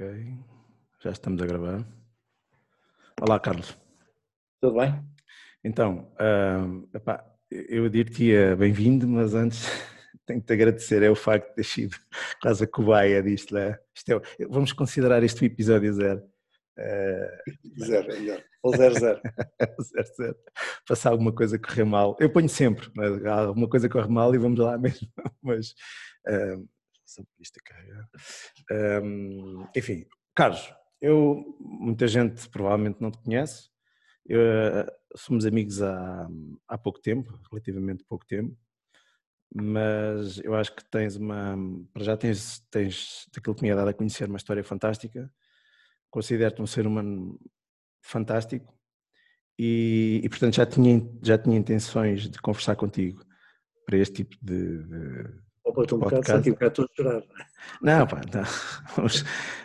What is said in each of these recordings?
Ok, já estamos a gravar. Olá, Carlos. Tudo bem? Então, uh, epá, eu diria bem-vindo, mas antes tenho que te agradecer é o facto de ter sido quase a cobaia disto. Né? Isto é, vamos considerar este o episódio zero. Uh, zero, é melhor. Ou zero, zero. zero, zero. Passar alguma coisa correr mal. Eu ponho sempre, mas alguma coisa corre mal e vamos lá mesmo. Mas uh, um, enfim, Carlos, eu, muita gente provavelmente não te conhece, eu, somos amigos há, há pouco tempo, relativamente pouco tempo, mas eu acho que tens uma, para já tens, tens daquilo que me é dado a conhecer, uma história fantástica, considero-te um ser humano fantástico. E, e, portanto já tinha, já tinha intenções de conversar contigo para este tipo de, de ou estou um bocado, um bocado a chorar. Não, pá, não.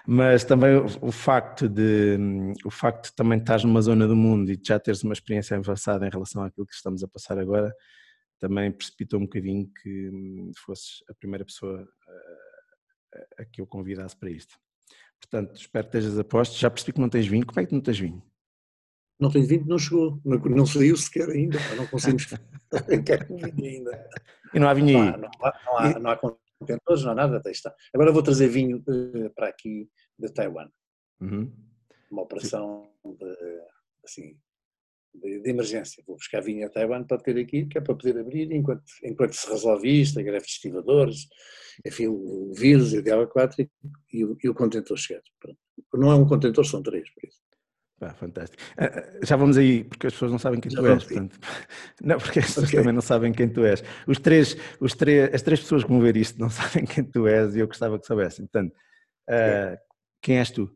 mas também o, o, facto de o facto de também estás numa zona do mundo e de já teres uma experiência avançada em relação àquilo que estamos a passar agora, também precipitou um bocadinho que hum, fosses a primeira pessoa a, a que eu convidasse para isto. Portanto, espero que estejas a posto. Já percebi que não tens vinho. Como é que não tens vinho? Não tenho vinho, não chegou. Não, não saiu sequer ainda. Não conseguimos. Quer vinho ainda. E não há vinho aí? Não, há, não, há, não há contentores, não há nada, até está. Agora vou trazer vinho uh, para aqui de Taiwan. Uhum. Uma operação de, assim, de, de, emergência. Vou buscar vinho a Taiwan para ter aqui, que é para poder abrir enquanto, enquanto se resolve isto, a greve de estivadores, enfim, o, vírus, a diabo 4 e, o, e o contentor chegar. Não é um contentor, são três, por isso. Ah, fantástico. Já vamos aí, porque as pessoas não sabem quem Já tu és. Portanto, não, porque as pessoas okay. também não sabem quem tu és. Os três, os três, as três pessoas que vão ver isto não sabem quem tu és e eu gostava que soubessem. Portanto, uh, quem és tu?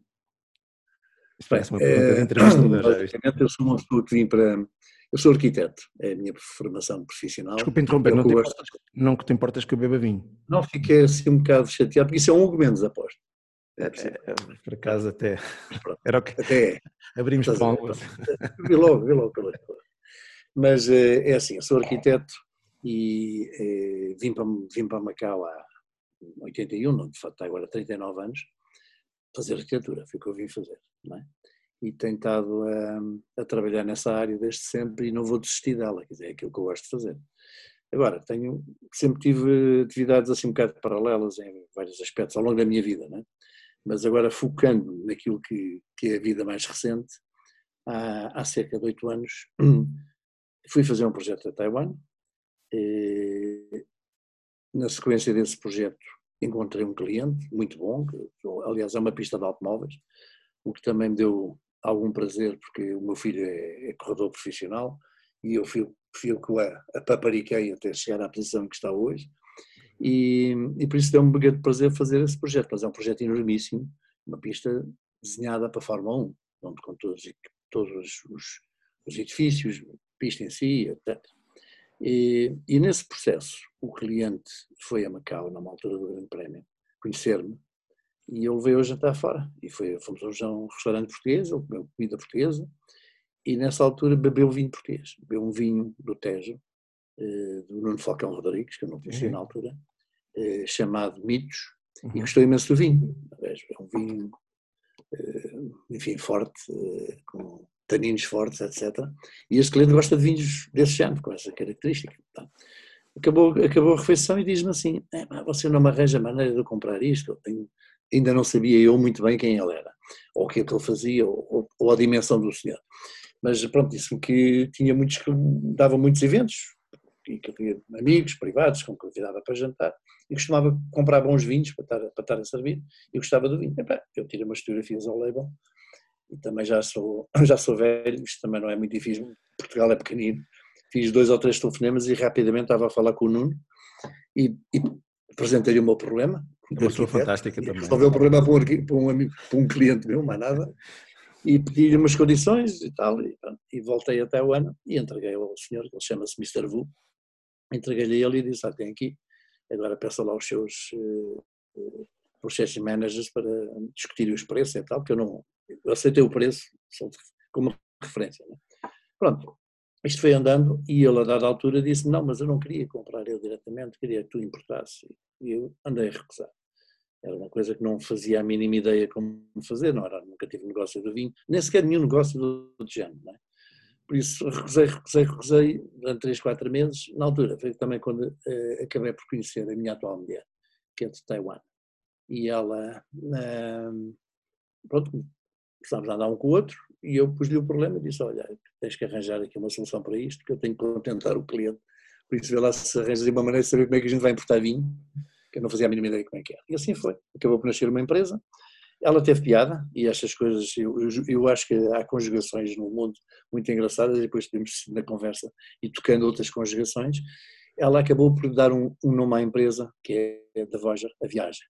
Isto parece uma pergunta de entrevista. É, eu sou uma pessoa que vim para. Eu sou arquiteto, é a minha formação profissional. Desculpa interromper, não te, importas, não te importas que eu beba vinho? Não, fiquei assim um bocado chateado, porque isso é um Mendes, aposto. É, é, por acaso até. Era o que. Até. Abrimos pão. Vi logo, vi logo. Mas eh, é assim, eu sou arquiteto e eh, vim, para, vim para Macau há 81, não, de facto agora 39 anos, fazer arquitetura, foi o que eu vim fazer. Não é? E tenho estado a, a, trabalhar nessa área desde sempre e não vou desistir dela, quer dizer, é aquilo que eu gosto de fazer. Agora, tenho, sempre tive atividades assim um bocado paralelas em vários aspectos ao longo da minha vida, não é? Mas agora focando naquilo que, que é a vida mais recente, há, há cerca de oito anos fui fazer um projeto a Taiwan. E, na sequência desse projeto encontrei um cliente muito bom, que aliás é uma pista de automóveis, o que também me deu algum prazer porque o meu filho é, é corredor profissional e eu fui, fui que o apapariquei até chegar à posição que está hoje e, e por isso deu-me um grande prazer fazer esse projeto, mas é um projeto enormíssimo, uma pista desenhada para a Fórmula 1, onde com todos, todos os, os edifícios, pista em si, etc. E, e, nesse processo, o cliente foi a Macau, numa altura do Grande Prémio, conhecer-me, e eu levei-o a jantar fora. E foi, fomos a um restaurante português, ele comeu comida portuguesa, e nessa altura bebeu vinho português. Bebeu um vinho do Tejo, eh, do Nuno Falcão Rodrigues, que eu não conhecia uhum. na altura, eh, chamado Mitos, uhum. e gostou imenso do vinho. É um vinho, eh, enfim, forte, com taninos fortes, etc. E este cliente gosta de vinhos desse género, com essa característica. Então, acabou, acabou a refeição e diz-me assim: é, você não me arranja maneira de comprar isto? Tenho, ainda não sabia eu muito bem quem ele era, ou o que é que ele fazia, ou, ou a dimensão do senhor. Mas pronto, disse-me que tinha muitos, dava muitos eventos, e que eu tinha amigos privados que me convidava para jantar e costumava comprar bons vinhos para estar, para estar a servir e gostava do vinho. Eu tirei umas fotografias ao label e também já sou, já sou velho, isto também não é muito difícil, Portugal é pequenino. Fiz dois ou três telefonemas e rapidamente estava a falar com o Nuno e, e apresentei-lhe o meu problema. Uma pessoa fantástica também. Resolveu o problema para um, para um, amigo, para um cliente meu, mais nada e pedi-lhe umas condições e tal, e, e, voltei até o ano e entreguei ao senhor, que ele chama-se Mr. Vu, entreguei-lhe ele e disse, ah, tem aqui, agora peça lá os seus processos managers para discutirem os preços e tal, que eu não, eu aceitei o preço como referência. Né? Pronto, isto foi andando e ele a dada altura disse não, mas eu não queria comprar eu diretamente, queria que tu importasse. E eu andei a recusar. Era uma coisa que não fazia a mínima ideia como fazer, não era, nunca tive negócio do vinho, nem sequer nenhum negócio do, do género. É? Por isso, recusei, recusei, recusei durante 3, 4 meses. Na altura, foi também quando eh, acabei por conhecer a minha atual mulher, que é de Taiwan. E ela, eh, pronto, a andar um com o outro e eu pus-lhe o problema e disse: Olha, tens que arranjar aqui uma solução para isto, que eu tenho que contentar o cliente. Por isso, vê lá se arranjas uma maneira de saber como é que a gente vai importar vinho que eu não fazia a mínima ideia como é que era. E assim foi. Acabou por nascer uma empresa. Ela teve piada e estas coisas, eu, eu, acho que há conjugações no mundo muito engraçadas, e depois temos na conversa e tocando outras conjugações. Ela acabou por dar um, um nome à empresa, que é da Voyager, a viagem.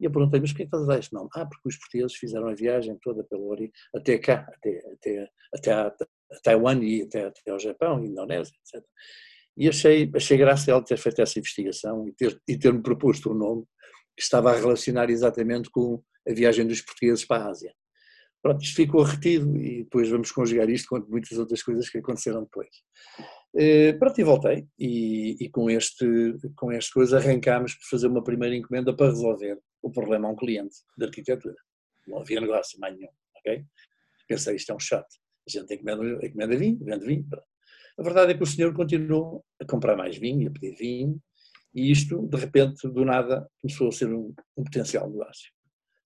E eu perguntei, mas porquê estás a dar este nome? Ah, porque os portugueses fizeram a viagem toda pelo Ori, até cá, até, até, até a, a Taiwan e até, até ao Japão, Indonésia, etc. E achei, achei graça ela ter feito essa investigação e ter-me ter proposto um nome que estava a relacionar exatamente com a viagem dos portugueses para a Ásia. Pronto, isto ficou retido e depois vamos conjugar isto com muitas outras coisas que aconteceram depois. Uh, pronto, e voltei e, e, com, este, com esta coisa arrancámos por fazer uma primeira encomenda para resolver o problema a um cliente de arquitetura. Não havia negócio mais nenhum, ok? Pensei, isto é um chato. A gente encomenda, encomenda vinho, vende vinho, pronto. A verdade é que o senhor continuou a comprar mais vinho, a pedir vinho, e isto, de repente, do nada, começou a ser um, um potencial negócio.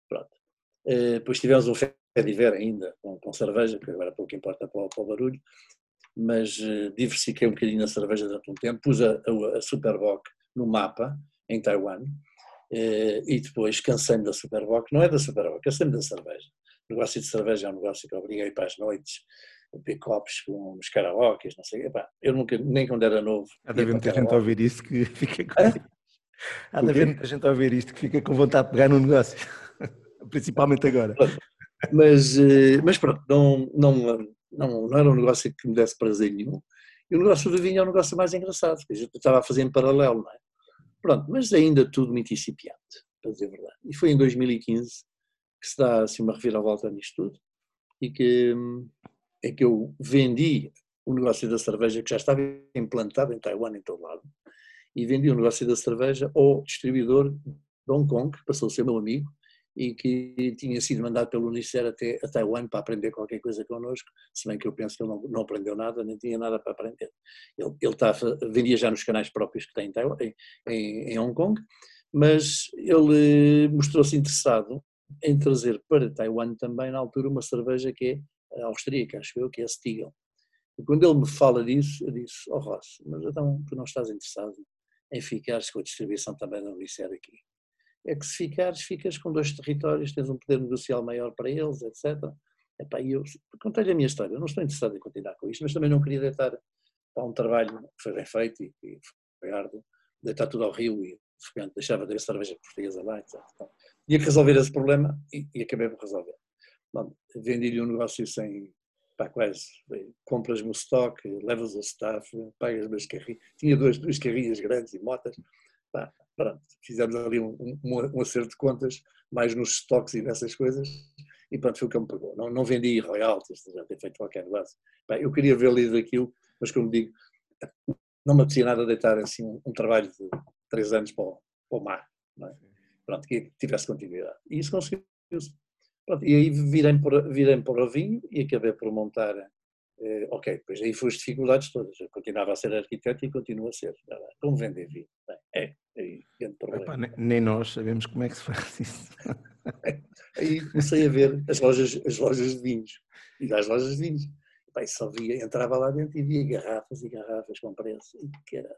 Pronto. Uh, depois tivemos um fé de ver ainda, com, com, cerveja, que agora pouco importa para, para o barulho, mas uh, diversifiquei um bocadinho a cerveja durante um tempo, pus a, a, a Superboc no mapa, em Taiwan, uh, e depois cansei-me da Superboc, não é da Superboc, cansei-me da cerveja. O negócio de cerveja é um negócio que eu obriguei para as noites, pick-ups com os karaokes, não sei. Epá, eu nunca, nem quando era novo. Há de haver muita gente a ouvir isso que fica com. Há de haver muita gente a ouvir isto que fica com vontade de pegar no negócio. Principalmente agora. Mas, eh, mas pronto, não, não, não, não era um negócio que me desse prazer nenhum. E o negócio do vinho é um negócio mais engraçado, porque a gente estava a fazer em paralelo, não é? Pronto, mas ainda tudo muito incipiente, para dizer a verdade. E foi em 2015 que se dá assim uma reviravolta nisto tudo e que é que eu vendi o negócio da cerveja que já estava implantado em Taiwan, em todo lado, e vendi o negócio da cerveja ao distribuidor de Hong Kong, que passou a ser meu amigo, e que tinha sido mandado pelo Unicef até a Taiwan para aprender qualquer coisa connosco, se bem que eu penso que ele não, não aprendeu nada, nem tinha nada para aprender. Ele, ele vendia já nos canais próprios que tem em, Taiwan, em, em, Hong Kong, mas ele mostrou-se interessado em trazer para Taiwan também, na altura, uma cerveja que é austríaca, acho eu, que é a Stiegel. E quando ele me fala disso, eu disse, oh Ross, mas então tu não estás interessado em ficares com a distribuição também da Unicef aqui. É que se ficares, ficas com dois territórios, tens um poder negocial maior para eles, etc. E eu contei-lhe a minha história, eu não estou interessado em continuar com isto, mas também não queria deitar para um trabalho que foi bem feito e, e foi árduo, deitar tudo ao rio e de repente deixava de ter cerveja portuguesa lá, etc. Então, que resolver esse problema e, e acabei por resolver vendi-lhe um negócio sem, pá, quase, compras-me o stock, levas o staff, pagas-me as carrinhas, tinha duas, duas carrinhas grandes e motas, pá, pronto, fizemos ali um, um, um, acerto de contas, mais nos estoques e nessas coisas, e pronto, foi o que me pagou. Não, não vendi royalties, já ter feito qualquer negócio. Pá, eu queria ver ali daquilo, mas como digo, não me apetecia nada deitar assim um, um trabalho de três anos para o, para o mar, é? pronto, que tivesse continuidade. E isso conseguiu-se. E aí virei para, virei para o vinho e acabei por montar. Eh, ok, depois aí foram as dificuldades todas. Eu continuava a ser arquiteto e continuo a ser. Como vender vinho? Bem, é, aí, Epá, nem nós sabemos como é que se faz isso. aí comecei a ver as lojas, as lojas de vinhos. E das lojas de vinhos. Epá, só via, entrava lá dentro e via garrafas e garrafas com preço. E caralho.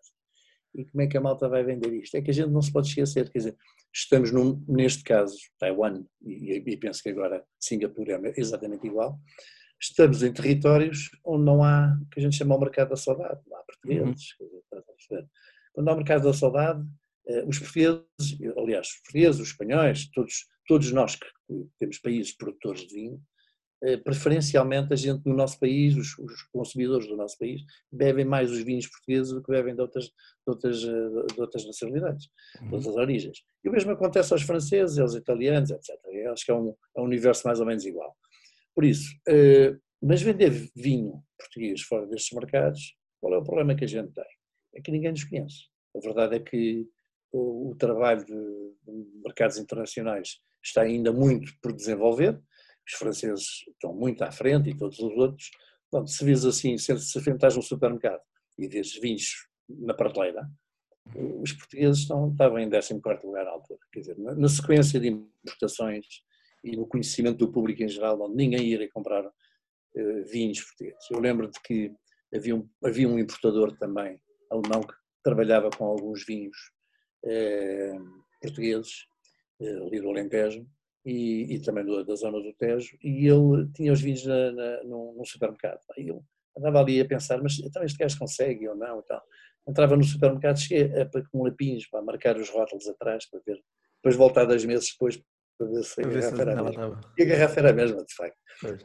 E como é que a malta vai vender isto? É que a gente não se pode esquecer, quer dizer, estamos num, neste caso, Taiwan, e, e, penso que agora Singapura é exatamente igual, estamos em territórios onde não há, que a gente chama o mercado da saudade, não há portugueses, uhum. quando há o mercado da saudade, eh, os portugueses, aliás, os portugueses, os espanhóis, todos, todos nós que temos países produtores de vinho, eh, preferencialmente a gente no nosso país, os, os, consumidores do nosso país, bebem mais os vinhos portugueses do que bebem de outras, de outras, eh, de outras nacionalidades, de uhum. outras origens. E o mesmo acontece aos franceses, aos italianos, etc. Eu acho que é um, é um universo mais ou menos igual. Por isso, eh, mas vender vinho português fora destes mercados, qual é o problema que a gente tem? É que ninguém nos conhece. A verdade é que o, o trabalho de, mercados internacionais está ainda muito por desenvolver, os franceses estão muito à frente e todos os outros. Bom, se vês assim, se, se estás supermercado e vês vinhos na prateleira, os portugueses estão, estavam em 14 lugar à altura. Quer dizer, na, na, sequência de importações e no conhecimento do público em geral, onde ninguém iria comprar uh, vinhos portugueses. Eu lembro de que havia um, havia um importador também, alemão, que trabalhava com alguns vinhos uh, portugueses, uh, ali do Alentejo, e, e também do, da zona do Tejo, e ele tinha os vinhos na, na, num, num supermercado. E eu andava ali a pensar, mas então este gajo consegue ou não? Então, entrava no supermercado cheia, com lapinhos para marcar os rótulos atrás, para ver, depois voltar dois meses depois para ver se a garrafa era a mesma. E a garrafa era a mesma, de facto.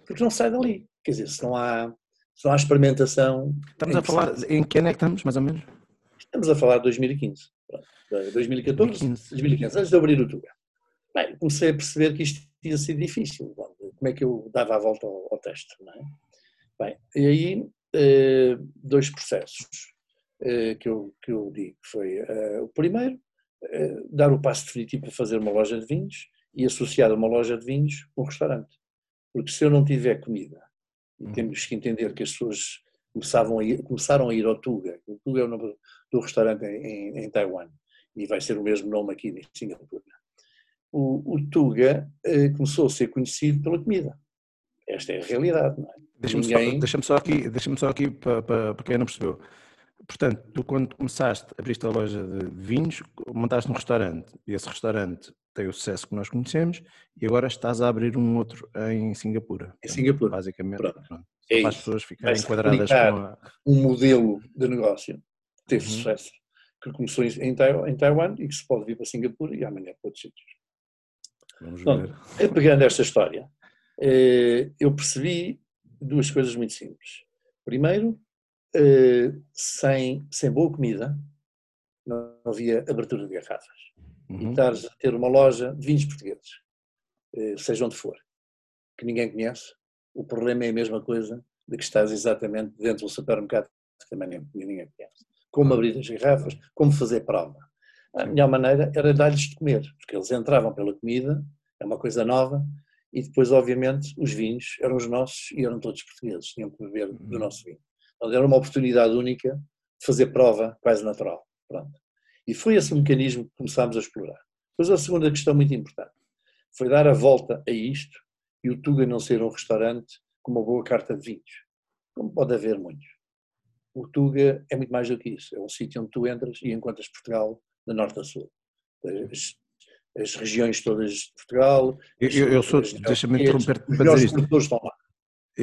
Porque não sai dali. Quer dizer, se não há, se não há experimentação. Estamos a falar, em que ano é que estamos, mais ou menos? Estamos a falar de 2015. 2014, 2015. 2015, antes de abrir o Tuga. Bem, comecei a perceber que isto tinha sido difícil. Como é que eu dava a volta ao, ao teste, não é? Bem, e aí, eh, dois processos eh, que eu, que eu digo. Foi eh, o primeiro, dar o passo definitivo para fazer uma loja de vinhos e associar uma loja de vinhos um restaurante. Porque se eu não tiver comida, e uhum. temos que entender que as pessoas começavam a ir, começaram a ir ao Tuga, o Tuga é o nome do restaurante em, em, Taiwan, e vai ser o mesmo nome aqui em Singapura. O, o Tuga eh, começou a ser conhecido pela comida. Esta é a realidade, não é? Deixa-me Ninguém... só, deixa só aqui, deixa só aqui para, para, para quem não percebeu. Portanto, tu quando começaste, abriste a loja de vinhos, montaste um restaurante e esse restaurante tem o sucesso que nós conhecemos e agora estás a abrir um outro em Singapura. Em Singapura. Basicamente, pronto. Pronto. É para as pessoas ficarem enquadradas com a... um modelo de negócio que teve uhum. sucesso, que começou em Taiwan, em Taiwan e que se pode vir para Singapura e amanhã para outros sítios. Vamos ver. Então, pegando esta história, eh, eu percebi duas coisas muito simples. Primeiro, eh, sem, sem boa comida, não havia abertura de garrafas. Uhum. E estares a ter uma loja de vinhos portugueses, eh, seja onde for, que ninguém conhece, o problema é a mesma coisa de que estás exatamente dentro do supermercado que também ninguém conhece. Como abrir as garrafas, como fazer prova. A melhor maneira era dar-lhes de comer, porque eles entravam pela comida, é uma coisa nova, e depois, obviamente, os vinhos eram os nossos e eram todos portugueses, tinham que beber do uhum. nosso vinho. Então, era uma oportunidade única de fazer prova quase natural. Pronto. E foi esse mecanismo que começámos a explorar. Depois, a segunda questão muito importante foi dar a volta a isto e o Tuga não ser um restaurante com uma boa carta de vinhos, como pode haver muitos. O Tuga é muito mais do que isso. É um sítio onde tu entras e encontras Portugal de norte a sul. As, as regiões todas de Portugal. Eu, eu sou, deixa-me interromper para dizer isto. Estão lá.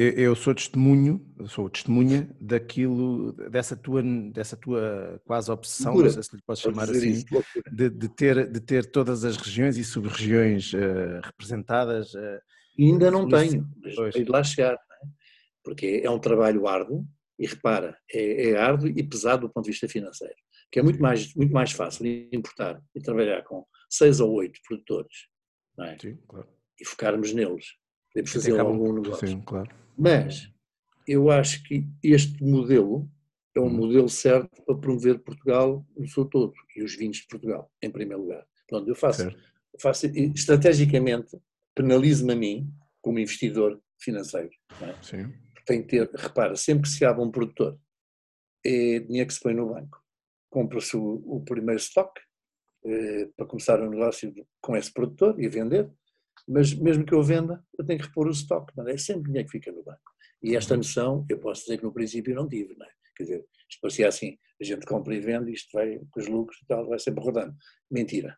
Eu, sou testemunho, sou testemunha daquilo, dessa tua, dessa tua quase obsessão, loucura. não sei se lhe posso chamar assim, de, de, ter, de ter todas as regiões e sub-regiões uh, representadas. Uh, ainda não tenho, mas de lá chegar, é? porque é um trabalho árduo, e repara, é, é árduo e pesado do ponto de vista financeiro, que é muito mais, muito mais fácil importar e trabalhar com seis ou oito produtores, é? Sim, claro. E focarmos neles, podemos fazer algum negócio. Sim, claro. Mas eu acho que este modelo é um hum. modelo certo para promover Portugal no seu todo e os vinhos de Portugal, em primeiro lugar. Pronto, eu faço, faço estrategicamente, penalizo-me a mim, como investidor financeiro. É? Sim. Tem que ter, repara, sempre que se abre um produtor, é dinheiro que se põe no banco. Compra-se o, o, primeiro estoque eh, para começar um negócio com esse produtor e vender, mas mesmo que eu venda, eu tenho que repor o estoque, não é? é sempre dinheiro que fica no banco. E esta noção, eu posso dizer que no princípio não tive, não é? Quer dizer, isto parecia assim, a gente compra e vende, isto vai com os lucros e tal, vai sempre rodando. Mentira.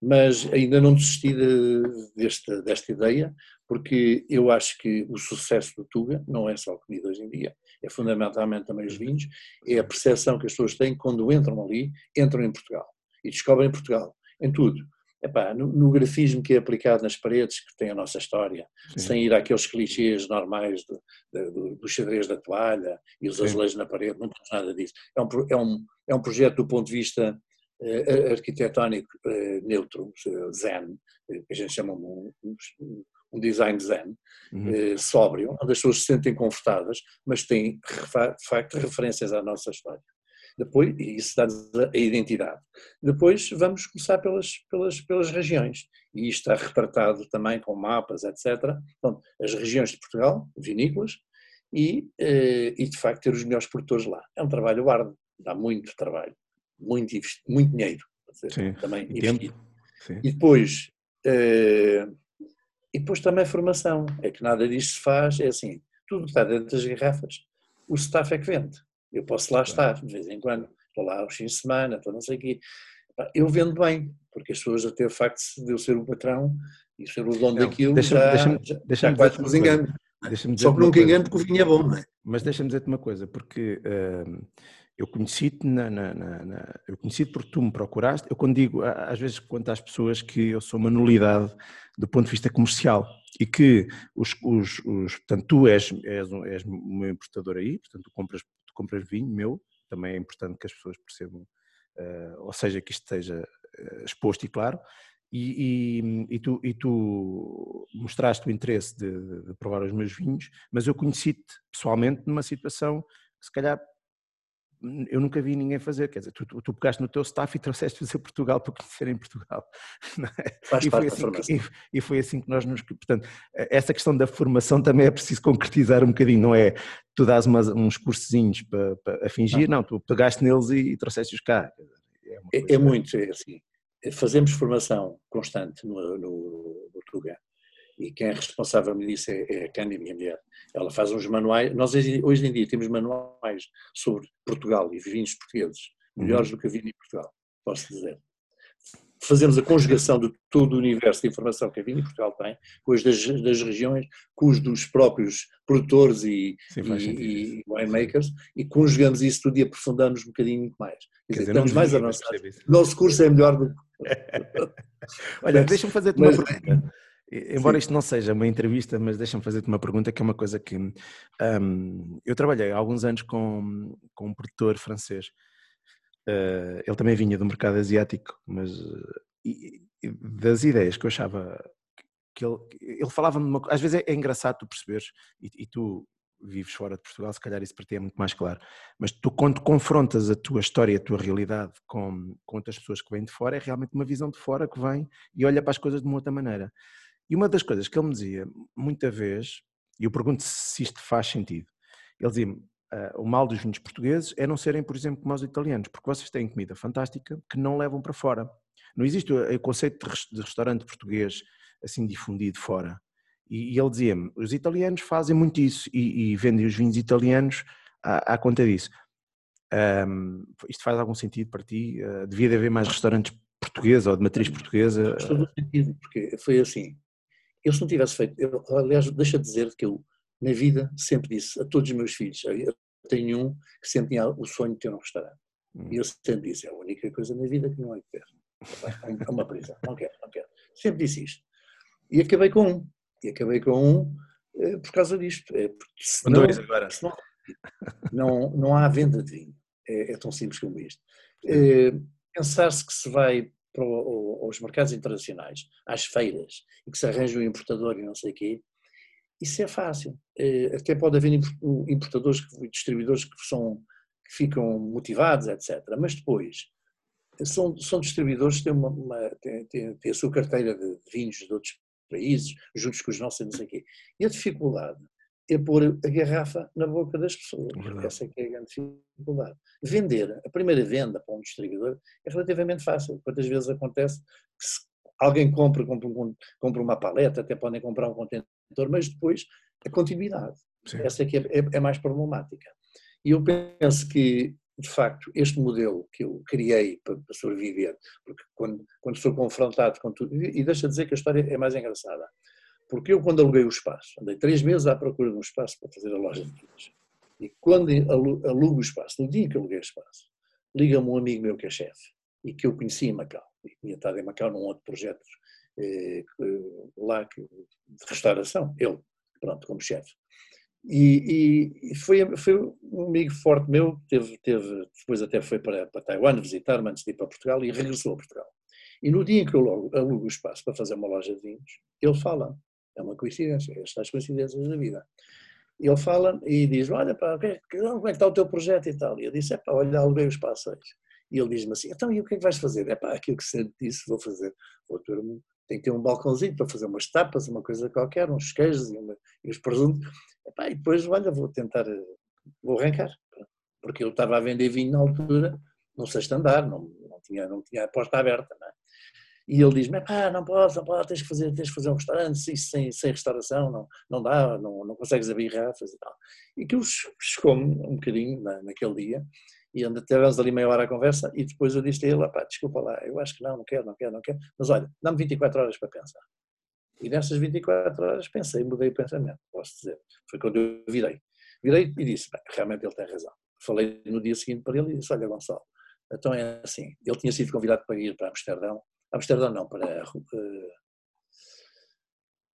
Mas ainda não desisti de, desta, desta ideia, porque eu acho que o sucesso do Tuga não é só a comida hoje em dia, é fundamentalmente também os vinhos, é a percepção que as pessoas têm quando entram ali, entram em Portugal e descobrem Portugal, em tudo epá, no, no, grafismo que é aplicado nas paredes, que tem a nossa história, Sim. sem ir àqueles clichês normais do, do, do xadrez da toalha e os Sim. azulejos na parede, não temos nada disso. É um, é um, é um projeto do ponto de vista uh, arquitetónico uh, neutro, zen, que a gente chama um, um, um design zen, uhum. uh, sóbrio, onde as pessoas se sentem confortadas, mas tem, de facto, referências à nossa história. Depois, e isso dá-nos a identidade. Depois vamos começar pelas, pelas, pelas regiões. E isto está retratado também com mapas, etc. Então, as regiões de Portugal, vinícolas, e, eh, e de facto ter os melhores produtores lá. É um trabalho árduo, dá muito trabalho, muito, muito dinheiro. Sim. Também e, e depois, eh, e depois também formação. É que nada disto se faz, é assim, tudo que está dentro das garrafas, o staff é que vende. Eu posso lá estar, de vez em quando, estou lá aos fins de semana, estou não sei o quê. Eu vendo bem, porque as pessoas até o facto de eu ser o patrão e ser o dono não, daquilo deixa já, deixa já, deixa já quase nos engano. Só que nunca engano porque o vinho é bom, não é? Mas deixa-me dizer-te uma coisa, porque uh, eu conheci-te na, na, na, eu conheci-te porque tu me procuraste. Eu quando digo, às vezes conto às pessoas que eu sou uma nulidade do ponto de vista comercial e que os, os, os portanto, tu és, és, um, és meu importador aí, portanto tu compras, compras vinho meu, também é importante que as pessoas percebam, uh, ou seja, que isto esteja uh, exposto e claro, e, e, e, tu, e, tu, mostraste o interesse de, de, provar os meus vinhos, mas eu conheci-te pessoalmente numa situação que se calhar eu nunca vi ninguém fazer, quer dizer, tu, tu, pegaste no teu staff e trouxeste fazer Portugal para conhecer em Portugal. É? E, foi assim que, e, e, foi assim que nós nos. Portanto, essa questão da formação também é preciso concretizar um bocadinho, não é tu dás umas, uns cursozinhos para, para a fingir, não. não, tu pegaste neles e, e trouxeste-os cá. É, é, é muito, é assim. Fazemos formação constante no, no, no Tuga e quem é responsável disso é, é a Cândida, minha mulher. Ela faz uns manuais, nós hoje em dia temos manuais sobre Portugal e vinhos portugueses, melhores uhum. do que a vinho em Portugal, posso dizer. Fazemos a conjugação de todo o universo de informação que a vinho Portugal tem, com as das, das regiões, com os dos próprios produtores e, Sim, e, e winemakers, e conjugamos isso tudo e aprofundamos um bocadinho muito mais. Quer dizer, estamos mais avançados. Nosso curso é melhor do que. Olha, deixa-me fazer-te uma pergunta. Embora Sim. isto não seja uma entrevista, mas deixa-me fazer-te uma pergunta que é uma coisa que um, eu trabalhei há alguns anos com, com um produtor francês. Uh, ele também vinha do mercado asiático, mas uh, e, e das ideias que eu achava que ele, ele falava-me uma às vezes é, é, engraçado tu perceberes e, e, tu vives fora de Portugal, se calhar isso para ti é muito mais claro, mas tu quando confrontas a tua história, a tua realidade com, com outras pessoas que vêm de fora, é realmente uma visão de fora que vem e olha para as coisas de uma outra maneira. E uma das coisas que ele me dizia, muita vez, e eu pergunto se isto faz sentido, ele dizia-me, uh, o mal dos vinhos portugueses é não serem, por exemplo, como os italianos, porque vocês têm comida fantástica que não levam para fora. Não existe o conceito de restaurante português assim difundido fora. E, ele dizia-me, os italianos fazem muito isso e, e vendem os vinhos italianos à, à conta disso. Um, isto faz algum sentido para ti? Uh, devia de haver mais restaurantes portugueses ou de matriz portuguesa? Faz todo sentido, porque foi assim. Eu se não tivesse feito, eu, aliás, deixa de dizer que eu, na vida, sempre disse a todos os meus filhos, eu tenho um que sempre tinha o sonho de ter um restaurante. Hum. E eu sempre disse, é a única coisa na vida que não é ter. É uma prisão, não quero, não quero. Sempre disse isto. E acabei com um. E acabei com um eh, por causa disto. É porque senão, dois agora. Senão, não, não há venda de vinho. É, é tão simples como isto. É, Pensar-se que se vai para os mercados internacionais, às feiras, e que se arranja um importador e não sei o quê, isso é fácil. Eh, até pode haver importadores, distribuidores que, são, que ficam motivados, etc. Mas depois, são, são distribuidores que têm, uma, uma têm, têm, a sua carteira de vinhos de outros países, juntos com os nossos, não sei o quê. E a dificuldade é pôr a garrafa na boca das pessoas. Verdade. Essa é que é a grande dificuldade. Vender, a primeira venda para um distribuidor é relativamente fácil. Quantas vezes acontece que se alguém compra, compra, compra uma paleta, até podem comprar um contentor, mas depois a continuidade. Sim. Essa é que é, é, é mais problemática. E eu penso que, de facto, este modelo que eu criei para, para sobreviver, porque quando, quando sou confrontado com tudo, e deixa de dizer que a história é mais engraçada, porque eu, quando aluguei o espaço, andei três meses à procura de um espaço para fazer a loja de vinhos. E quando alugo o espaço, no dia que aluguei o espaço, liga-me um amigo meu que é chefe e que eu conheci em Macau. E tinha estado em Macau num outro projeto eh, lá que, de restauração, ele, pronto, como chefe. E, e, foi, foi um amigo forte meu, teve, teve, depois até foi para, para Taiwan visitar-me antes de ir para Portugal e regressou a Portugal. E no dia em que eu alugo o espaço para fazer uma loja de vinhos, ele fala é uma coincidência, estas coincidências da vida. E ele fala e diz, olha pá, é como é que está o teu projeto e tal? E eu disse, é pá, olha, aluguei os passeios. E ele diz-me assim, então e o que é que vais fazer? É pá, aquilo que sempre disse, vou fazer. Vou ter um, tem que ter um balcãozinho para fazer umas tapas, uma coisa qualquer, uns queijos e, uma, e os presuntos. Epá, e depois, olha, vou tentar, vou arrancar. Porque eu estava a vender vinho na altura, no sexto andar, não, não, tinha, não tinha a porta aberta, não é? E ele diz-me, pá, não posso, não posso, tens que fazer, tens que fazer um restaurante, sem, sem restauração, não, não dá, não, não consegues abrir garrafas e tal. E aquilo chegou-me um bocadinho na, naquele dia, e ainda tivemos ali meia hora a conversa, e depois eu disse a ele, pá, desculpa lá, eu acho que não, não quero, não quero, não quero, mas olha, dá-me 24 horas para pensar. E nessas 24 horas pensei, mudei o pensamento, posso dizer. Foi quando eu virei. Virei e disse, realmente ele tem razão. Falei no dia seguinte para ele e disse, olha Gonçalo, então é assim, ele tinha sido convidado para ir para Amsterdão, Amsterdão não, para, uh,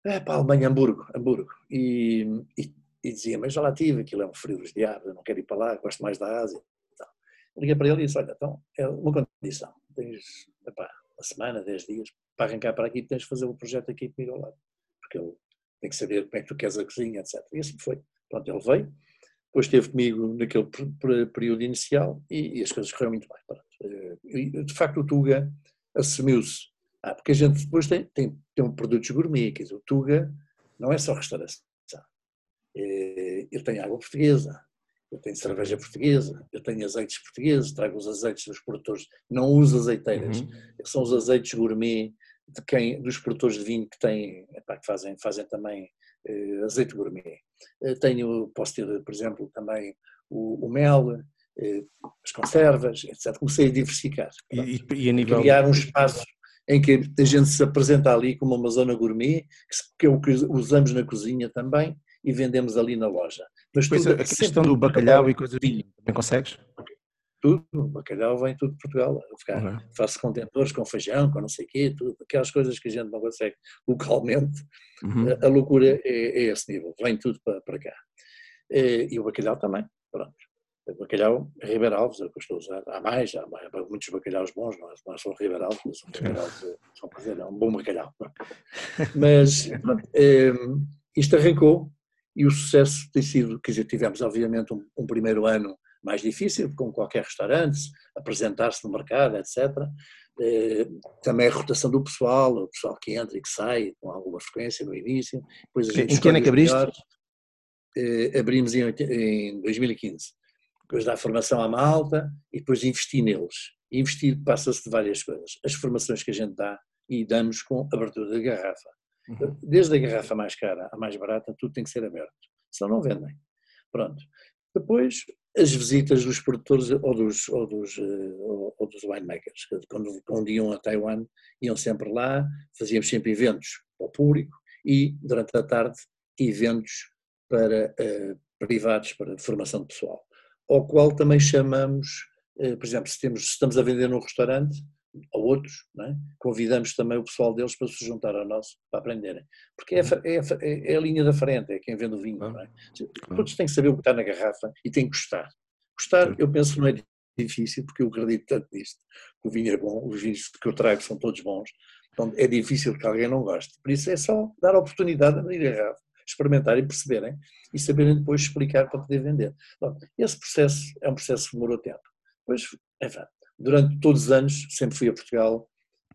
para a Alemanha, Hamburgo, Hamburgo. E, e, e dizia, mas já lá tive, aquilo é um frio dos diabos, eu não quero ir para lá, gosto mais da Ásia. Então, liguei para ele e disse, olha, então é uma condição, tens epá, uma semana, dez dias, para arrancar para aqui tens de fazer o projeto aqui comigo ao lado. Porque ele tem que saber como é que tu queres a cozinha, etc. E assim foi. Pronto, ele veio, depois esteve comigo naquele período inicial e, e as coisas correram muito bem. Eh, de facto, o Tuga assumiu-se. Ah, porque a gente depois tem, tem, tem um produtos gourmet, quer dizer, o Tuga não é só restauração. Eh, eu tenho água portuguesa, eu tenho cerveja portuguesa, eu tenho azeites portugueses, trago os azeites dos produtores, não uso azeiteiras, uhum. são os azeites gourmet de quem, dos produtores de vinho que têm, epá, que fazem, fazem também eh, azeite gourmet. Eh, tenho, posso ter, por exemplo, também o, o mel, as conservas, etc. Comecei a diversificar. E, e, a nível... Criar um espaço em que a gente se apresenta ali como uma zona gourmet, que é o que usamos na cozinha também, e vendemos ali na loja. Mas tudo, a questão do bacalhau e coisas assim, também consegues? Tudo, o bacalhau vem tudo de Portugal. Uhum. Faço contentores com feijão, com não sei o quê, tudo, aquelas coisas que a gente não consegue localmente. Uhum. A, a, loucura é, é, esse nível, vem tudo para, para cá. E, e o bacalhau também, pronto. O bacalhau Ribeiro Alves é o que eu estou a usar. Há mais, há, mais, há muitos bacalhaus bons, não é, não é só Ribeiro Alves, mas são bacalhaus, são, é um bom bacalhau. Mas é, isto arrancou e o sucesso tem sido, quer dizer, tivemos obviamente um, um primeiro ano mais difícil, como qualquer restaurante, apresentar-se no mercado, etc. Eh, também a rotação do pessoal, o pessoal que entra e que sai com alguma frequência no início. Depois a gente em que ano é que abriste? Eh, abrimos em 2015. Depois dá formação à malta e depois investi neles. investir passa-se de várias coisas. As formações que a gente dá e damos com abertura de garrafa. Uhum. Desde a garrafa mais cara à mais barata, tudo tem que ser aberto, senão não vendem. Pronto. Depois, as visitas dos produtores ou dos, ou dos, eh, ou, dos winemakers, quando, quando iam a Taiwan, iam sempre lá, fazíamos sempre eventos para o público e, durante a tarde, eventos para uh, privados, para formação de pessoal, ao qual também chamamos, uh, por exemplo, se, temos, se estamos a vender num restaurante, a outros, é? convidamos também o pessoal deles para se juntar a nós, para aprenderem. Porque é, uhum. é, é, é a linha da frente, é quem vende o vinho. Não é? Todos têm que saber o que está na garrafa e têm que gostar. Gostar, eu penso, não é difícil, porque eu acredito tanto nisto, o vinho é bom, os vinhos que eu trago são todos bons, então é difícil que alguém não goste. Por isso é só dar a oportunidade de abrir a garrafa, experimentar e perceberem, e saberem depois explicar para poder vender. Esse processo é um processo que demorou tempo. Pois, enfim, durante todos os anos, sempre fui a Portugal.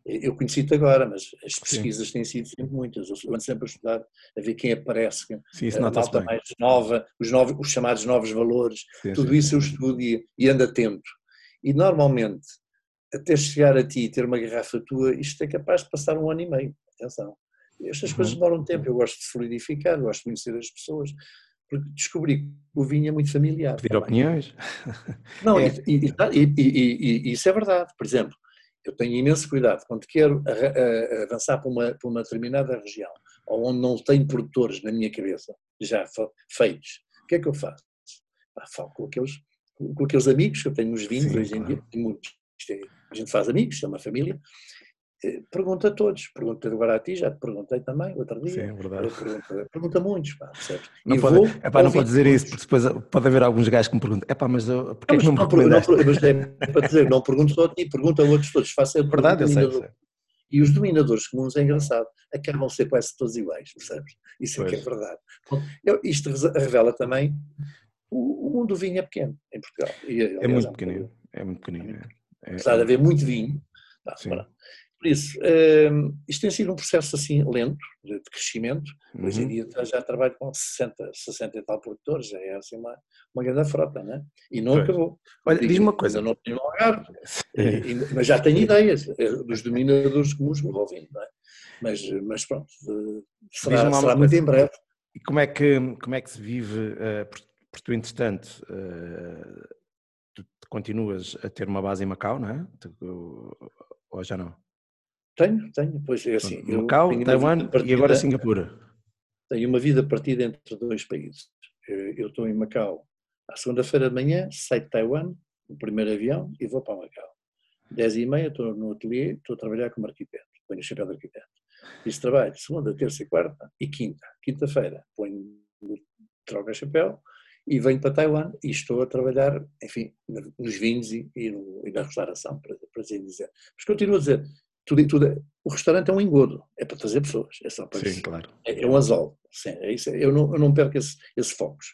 Eu conheci-te agora, mas as pesquisas Sim. têm sido sempre muitas. Eu ando sempre a estudar, a ver quem aparece, Sim, isso a malta mais nova, os, novos, os chamados novos valores, sim, tudo sim, isso eu estudo e, e ando atento. E normalmente, até chegar a ti e ter uma garrafa tua, isto é capaz de passar um ano e meio. Atenção. Estas uhum. coisas demoram tempo, eu gosto de fluidificar, gosto de conhecer as pessoas porque descobri que o vinho é muito familiar. Pedir opiniões? Não, é. e, e, e, e, isso é verdade. Por exemplo, eu tenho imenso cuidado quando quero avançar para uma, para uma determinada região, ou onde não tenho produtores na minha cabeça, já feitos, o que é que eu faço? Ah, falo com aqueles, com aqueles amigos que eu tenho nos vinhos, Sim, hoje em claro. dia, muitos, a gente faz amigos, é uma família, pergunta a todos, pergunta agora a ti, já te perguntei também outro dia. Sim, é verdade. Pergunta, pergunta muitos, pá, percebes? Não, pode, vou, epá, não pode dizer isso, porque depois pode haver alguns gajos que me perguntam, é pá, mas eu, porquê não, que não me recomendaste? Não, mas é para dizer, não pergunto só a ti, pergunta a outros todos, faça a Verdade, eu sei, sei. E os dominadores comuns, é engraçado, acabam ser quase todos iguais, percebes? Isso é que é verdade. Eu, isto revela também o, o mundo do vinho é pequeno em Portugal. E, aliás, é muito pequenino. É muito pequenino. É, Apesar de haver muito vinho, tá, por isso, uh, isto tem sido um processo assim lento, de, crescimento. Uhum. Hoje em uhum. dia já trabalho com 60, 60 e tal produtores, já é assim uma, uma grande frota, né? E não pois. acabou. Olha, diz-me uma coisa. Não tenho lugar, mas já tenho ideias eh, dos dominadores comuns que me vou ouvindo, não é? Mas, mas pronto, eh, será, será muito em breve. E como é que, como é que se vive, uh, por, por tu, entretanto, uh, tu continuas a ter uma base em Macau, não é? Tu, ou já não? Tenho, tenho, pois é assim. Macau, Taiwan e agora Singapura. Tenho uma vida partida entre dois países. Eu estou em Macau à segunda-feira de manhã, saio de Taiwan, no primeiro avião e vou para Macau. Dez e meia estou no ateliê, estou a trabalhar como arquiteto, ponho o chapéu de arquiteto. Fiz trabalho segunda, terça e quarta e quinta. Quinta-feira ponho, troco o chapéu e venho para Taiwan e estou a trabalhar, enfim, nos vinhos e, e, no, e na restauração, para, para dizer. Mas continuo a dizer, tudo, tudo, o restaurante é um engodo, é para trazer pessoas, é só para Sim, isso. claro. É, é um azol, Sim, é isso, eu, não, eu não perco esse, esse focos.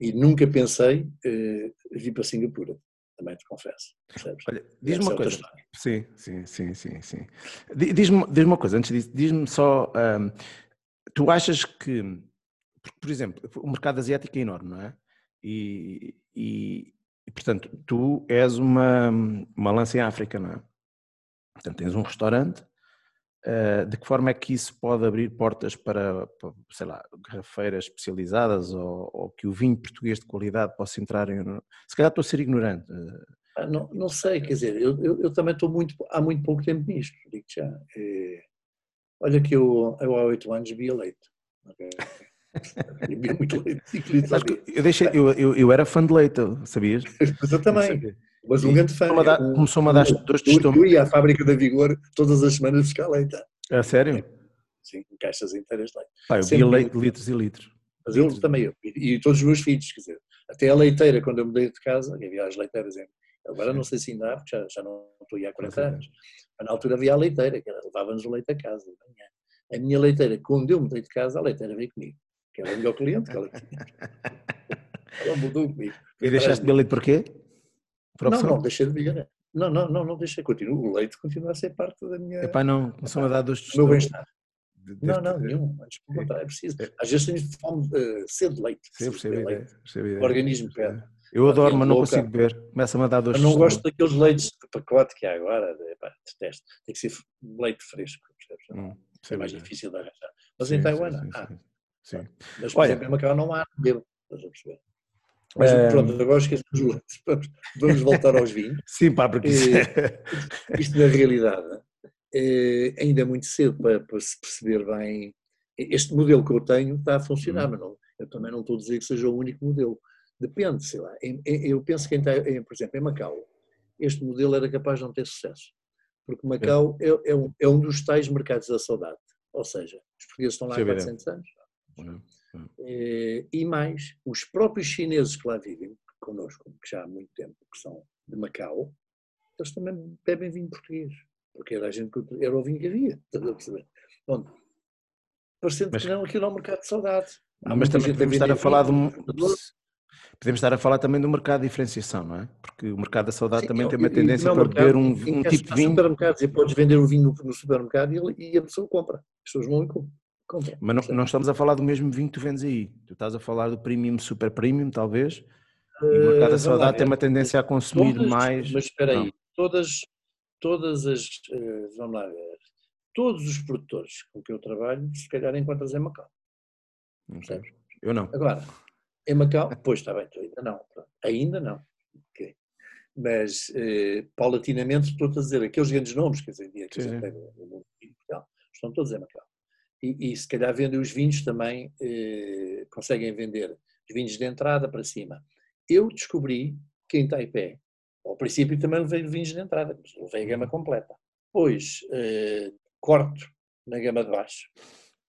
E nunca pensei eh, vir para Singapura, também te confesso. Diz-me uma é coisa. Sim, sim, sim, sim, sim. Diz-me diz uma coisa, antes disso, diz-me só, tu achas que, por exemplo, o mercado asiático é enorme, não é? E, e, e portanto, tu és uma, uma lança em África, não é? Portanto, tens um restaurante, uh, de que forma é que isso pode abrir portas para, para sei lá, garrafeiras especializadas ou, ou, que o vinho português de qualidade possa entrar em... Se calhar estou a ser ignorante. Ah, não, não sei, quer dizer, eu, eu, eu, também estou muito, há muito pouco tempo nisto, digo já. É, olha que eu, eu há oito anos vi a leite. Okay? eu muito leite, eu, deixei, eu, eu, eu, era fã de leite, sabias? Mas eu também. Mas um grande fã. Começou-me a dar dores de estômago. Eu ia à fábrica da Vigor todas as semanas buscar leite. É sério? Sim, caixas inteiras de leite. Pá, eu via leite de litros e litros. Mas eu também, eu, e, todos os meus filhos, quer dizer, até a leiteira, quando eu mudei de casa, havia as leiteiras em, agora não sei se ainda há, porque já, já não estou aí há 40 anos, mas na altura havia a leiteira, que levava-nos o leite a casa, A minha leiteira, quando eu mudei de casa, a leiteira veio comigo, que era o melhor cliente que ela tinha. ela mudou comigo. E deixaste de leite porquê? Não, não, deixei de beber. Não, não, não, não deixei. Continuo. O leite continua a ser parte da minha. Epá, não, começou a dar dos do meu bem-estar. Não, não, nenhum. Antes, pelo contrário, é preciso. É. Às vezes tens fome uh, cedo de leite. Sim, percebi, leite. O organismo pede. Eu adoro, mas não consigo beber. Começa-me a dar dores. Eu não gosto daqueles leites de pacote que há agora. Epá, detesto. Tem que ser leite fresco? Hum, é mais difícil de arranjar. Mas em Taiwan, ah. Sim. Mas, por Olha, exemplo, em Macau não há, bebo. Estás a perceber? Mas é... pronto, agora esquecemos vamos, vamos voltar aos vinhos. Sim, pá, porque isso... É, isto na realidade é, ainda é muito cedo para, para, se perceber bem. Este modelo que eu tenho está a funcionar, hum. mas não, eu também não estou a dizer que seja o único modelo. Depende, sei lá. Eu penso que, está, por exemplo, em Macau, este modelo era capaz de não ter sucesso. Porque Macau é, é, um, é um dos tais mercados da saudade. Ou seja, os portugueses estão lá há 400 anos. Eh, e mais, os próprios chineses que lá vivem connosco, que já há muito tempo, que são de Macau, eles também bebem vinho português, porque era, a gente, era o vinho que havia, estás a perceber? Bom, parecendo mas, que não, aquilo é um mercado de saudade. Não, mas também podemos estar a falar de um, Podemos estar a falar também do mercado de diferenciação, não é? Porque o mercado da saudade Sim, também tem uma tendência para beber um, um tipo de vinho. Supermercados, e podes vender o vinho no, supermercado e, a pessoa compra. As pessoas vão e compram. Mas não, não, estamos a falar do mesmo vinho que tu vendes aí. Tu estás a falar do premium, super premium, talvez. E o mercado da eh, saudade tem uma tendência a consumir todas, mais. Mas espera aí, todas, todas as. Eh, vamos lá ver. Todos os produtores com que eu trabalho, se calhar encontras em Macau. Okay. Eu não. Agora, em Macau, pois está bem, ainda não. Ainda não. Okay. Mas, eh, paulatinamente, estou a dizer, aqueles grandes nomes, quer dizer, que estão todos em Macau e, e, se calhar vendem os vinhos também, eh, conseguem vender os vinhos de entrada para cima. Eu descobri que em Taipei, ao princípio também levei vinhos de entrada, levei a gama uhum. completa. Depois eh, corto na gama de baixo,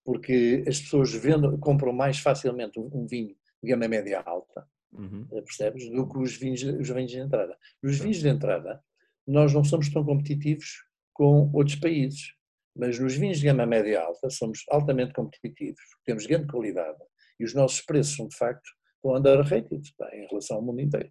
porque as pessoas vendem, compram mais facilmente um vinho de gama média alta, uhum. Eh, percebes, do que os vinhos, os vinhos de entrada. Os vinhos de entrada, nós não somos tão competitivos com outros países mas nos vinhos de gama média alta somos altamente competitivos, temos grande qualidade e os nossos preços são de facto underrated pá, em relação ao mundo inteiro.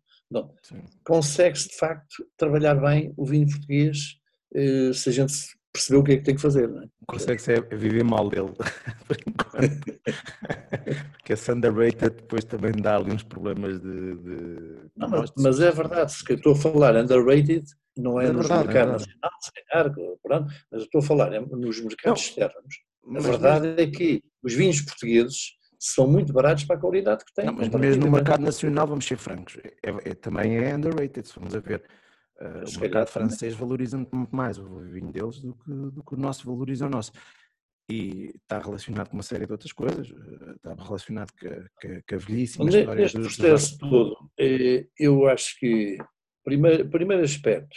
Consegue-se de facto trabalhar bem o vinho português eh, se a gente perceber o que é que tem que fazer. Não é? Consegue-se é viver mal dele, por enquanto. Porque esse underrated depois também dá ali uns problemas de. de... Não, mas, mas, é verdade, se eu estou a falar underrated, não é, é nos verdade, mercados é nacionais, se calhar, pronto, mas eu estou a falar é nos mercados não, externos. A verdade mas... é que os vinhos portugueses são muito baratos para a qualidade que têm. Não, mas mesmo no mercado nacional, vamos ser francos, é, é, também é underrated, se vamos a ver. Uh, o mercado francês valoriza muito mais o vinho deles do que, do que o nosso valoriza o nosso. E está relacionado com uma série de outras coisas, eh, está relacionado com, a velhice. Neste dos, processo todo, eh, eu acho que, primeiro, primeiro aspecto,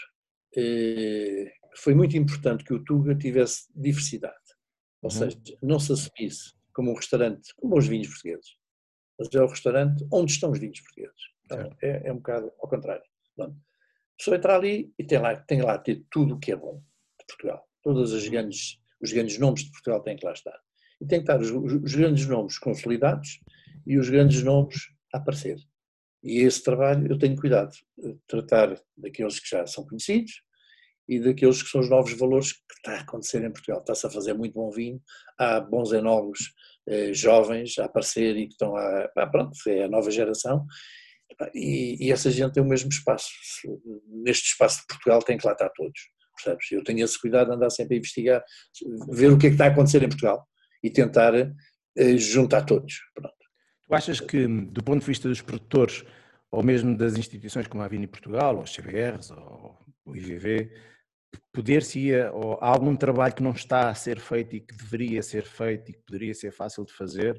foi muito importante que o Tuga tivesse diversidade. Ou uhum. seja, não se assumisse como um restaurante, como os vinhos portugueses. Mas é o restaurante onde estão os vinhos portugueses. Então, é, é, um bocado ao contrário. Pessoa entra ali e tem lá, tem lá ter tudo o que é bom de Portugal. Todos os grandes, os grandes nomes de Portugal têm que lá estar. E tem que estar os, os grandes nomes consolidados e os grandes nomes a aparecer. E esse trabalho eu tenho cuidado tratar daqueles que já são conhecidos, e daqueles que são os novos valores que está a acontecer em Portugal. Está-se a fazer muito bom vinho, há bons enólogos eh, jovens a aparecer e que estão a. Ah, pronto, é a nova geração. E, e, essa gente tem o mesmo espaço. Neste espaço de Portugal tem que lá estar todos. Percebes? Eu tenho esse cuidado de andar sempre a investigar, ver o que é que está a acontecer em Portugal e tentar eh, juntar todos. Pronto. Tu achas que, do ponto de vista dos produtores, ou mesmo das instituições como a Vini Portugal, ou os CBRs, ou o IVV, poder-se-ia, ou há algum trabalho que não está a ser feito e que deveria ser feito e que poderia ser fácil de fazer,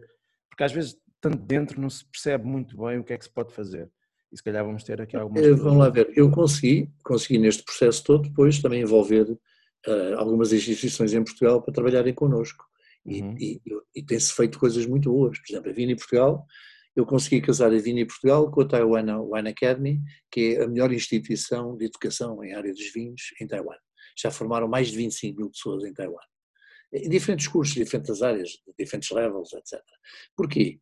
porque às vezes, tanto dentro, não se percebe muito bem o que é que se pode fazer. E se calhar vamos ter aqui algumas. Eh, vamos lá ver, eu consegui, consegui neste processo todo, depois também envolver uh, algumas instituições em Portugal para trabalharem connosco. E, uhum. e, e tem-se feito coisas muito boas. Por exemplo, a Vini Portugal eu consegui casar a Vini Portugal com a Taiwan Wine Academy, que é a melhor instituição de educação em área dos vinhos em Taiwan. Já formaram mais de 25 mil pessoas em Taiwan. Em diferentes cursos, diferentes áreas, diferentes levels, etc. Porquê?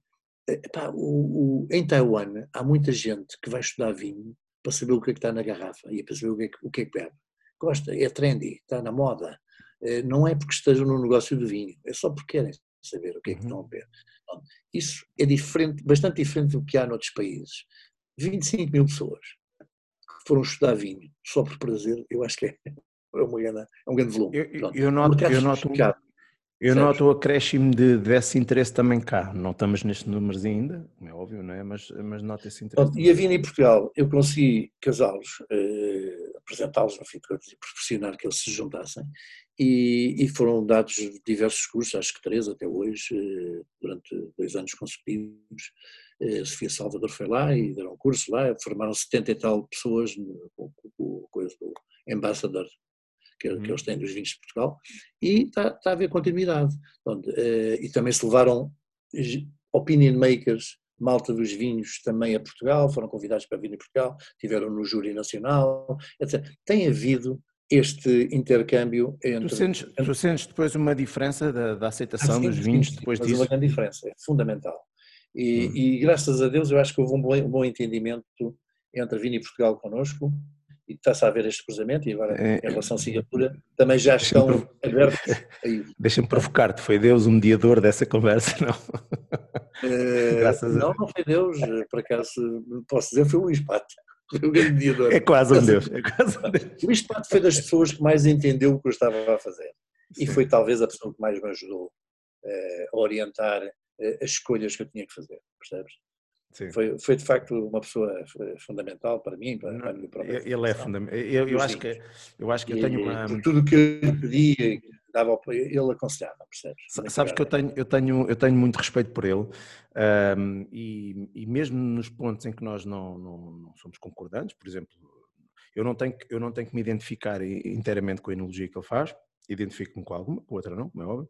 Epá, o, o, em Taiwan há muita gente que vai estudar vinho para saber o que é que está na garrafa e para saber o que é que, o que, é que bebe. Gosta, é trendy, está na moda. Eh, não é porque estejam no negócio do vinho, é só porque querem saber o que é que estão a ver. Isso é diferente, bastante diferente do que há noutros países. 25 mil pessoas que foram estudar vinho só por prazer, eu acho que é, é, grande, é um grande volume. Eu, eu noto, eu noto, eu noto o acréscimo de, desse interesse também cá. Não estamos nestes números ainda, é óbvio, não é? Mas, mas noto esse interesse. E a Vini Portugal, eu consegui casá-los, eh, apresentá-los, no fim de contas, e proporcionar que eles se juntassem. E, e, foram dados diversos cursos, acho que três até hoje, eh, durante dois anos consecutivos. A Sofia Salvador foi lá e deram um curso lá, formaram 70 e tal pessoas com o coisa do Ambassador que, uhum. que, eles têm dos vinhos de Portugal, e está, está a haver continuidade. Onde, uh, e também se levaram opinion makers, malta dos vinhos também a Portugal, foram convidados para vir em Portugal, tiveram no júri nacional, etc. Tem havido este intercâmbio entre... Tu sentes, tu sentes depois uma diferença da, da aceitação dos vinhos sim, depois disso? uma grande diferença, é fundamental. E, hum. e, graças a Deus eu acho que houve um bom, um bom entendimento entre a Vini e Portugal connosco, e está-se a haver este cruzamento, e agora é, em relação a Singapura, também já estão abertos a isso. Deixa-me provocar-te, foi Deus o mediador dessa conversa, não? Uh, Graças não, não foi Deus, por acaso, posso dizer, foi o Luís Pato. Foi o grande mediador. É quase um Deus. É quase um Deus. O Luís Pato foi das pessoas que mais entendeu o que eu estava a fazer. Sim. E foi talvez a pessoa que mais me ajudou uh, a orientar uh, as escolhas que eu tinha que fazer, percebes? Foi, foi de facto uma pessoa fundamental para mim, para, para própria Ele é fundamental. Eu, eu, acho que, eu acho que eu tenho uma. Por tudo o que eu pedia, dava ele aconselhava, percebes? Sabes que eu tenho, eu, tenho, eu tenho muito respeito por ele um, e, e mesmo nos pontos em que nós não, não, não somos concordantes, por exemplo, eu não, tenho, eu não tenho que me identificar inteiramente com a enologia que ele faz, identifico-me com alguma, com outra não, como é óbvio,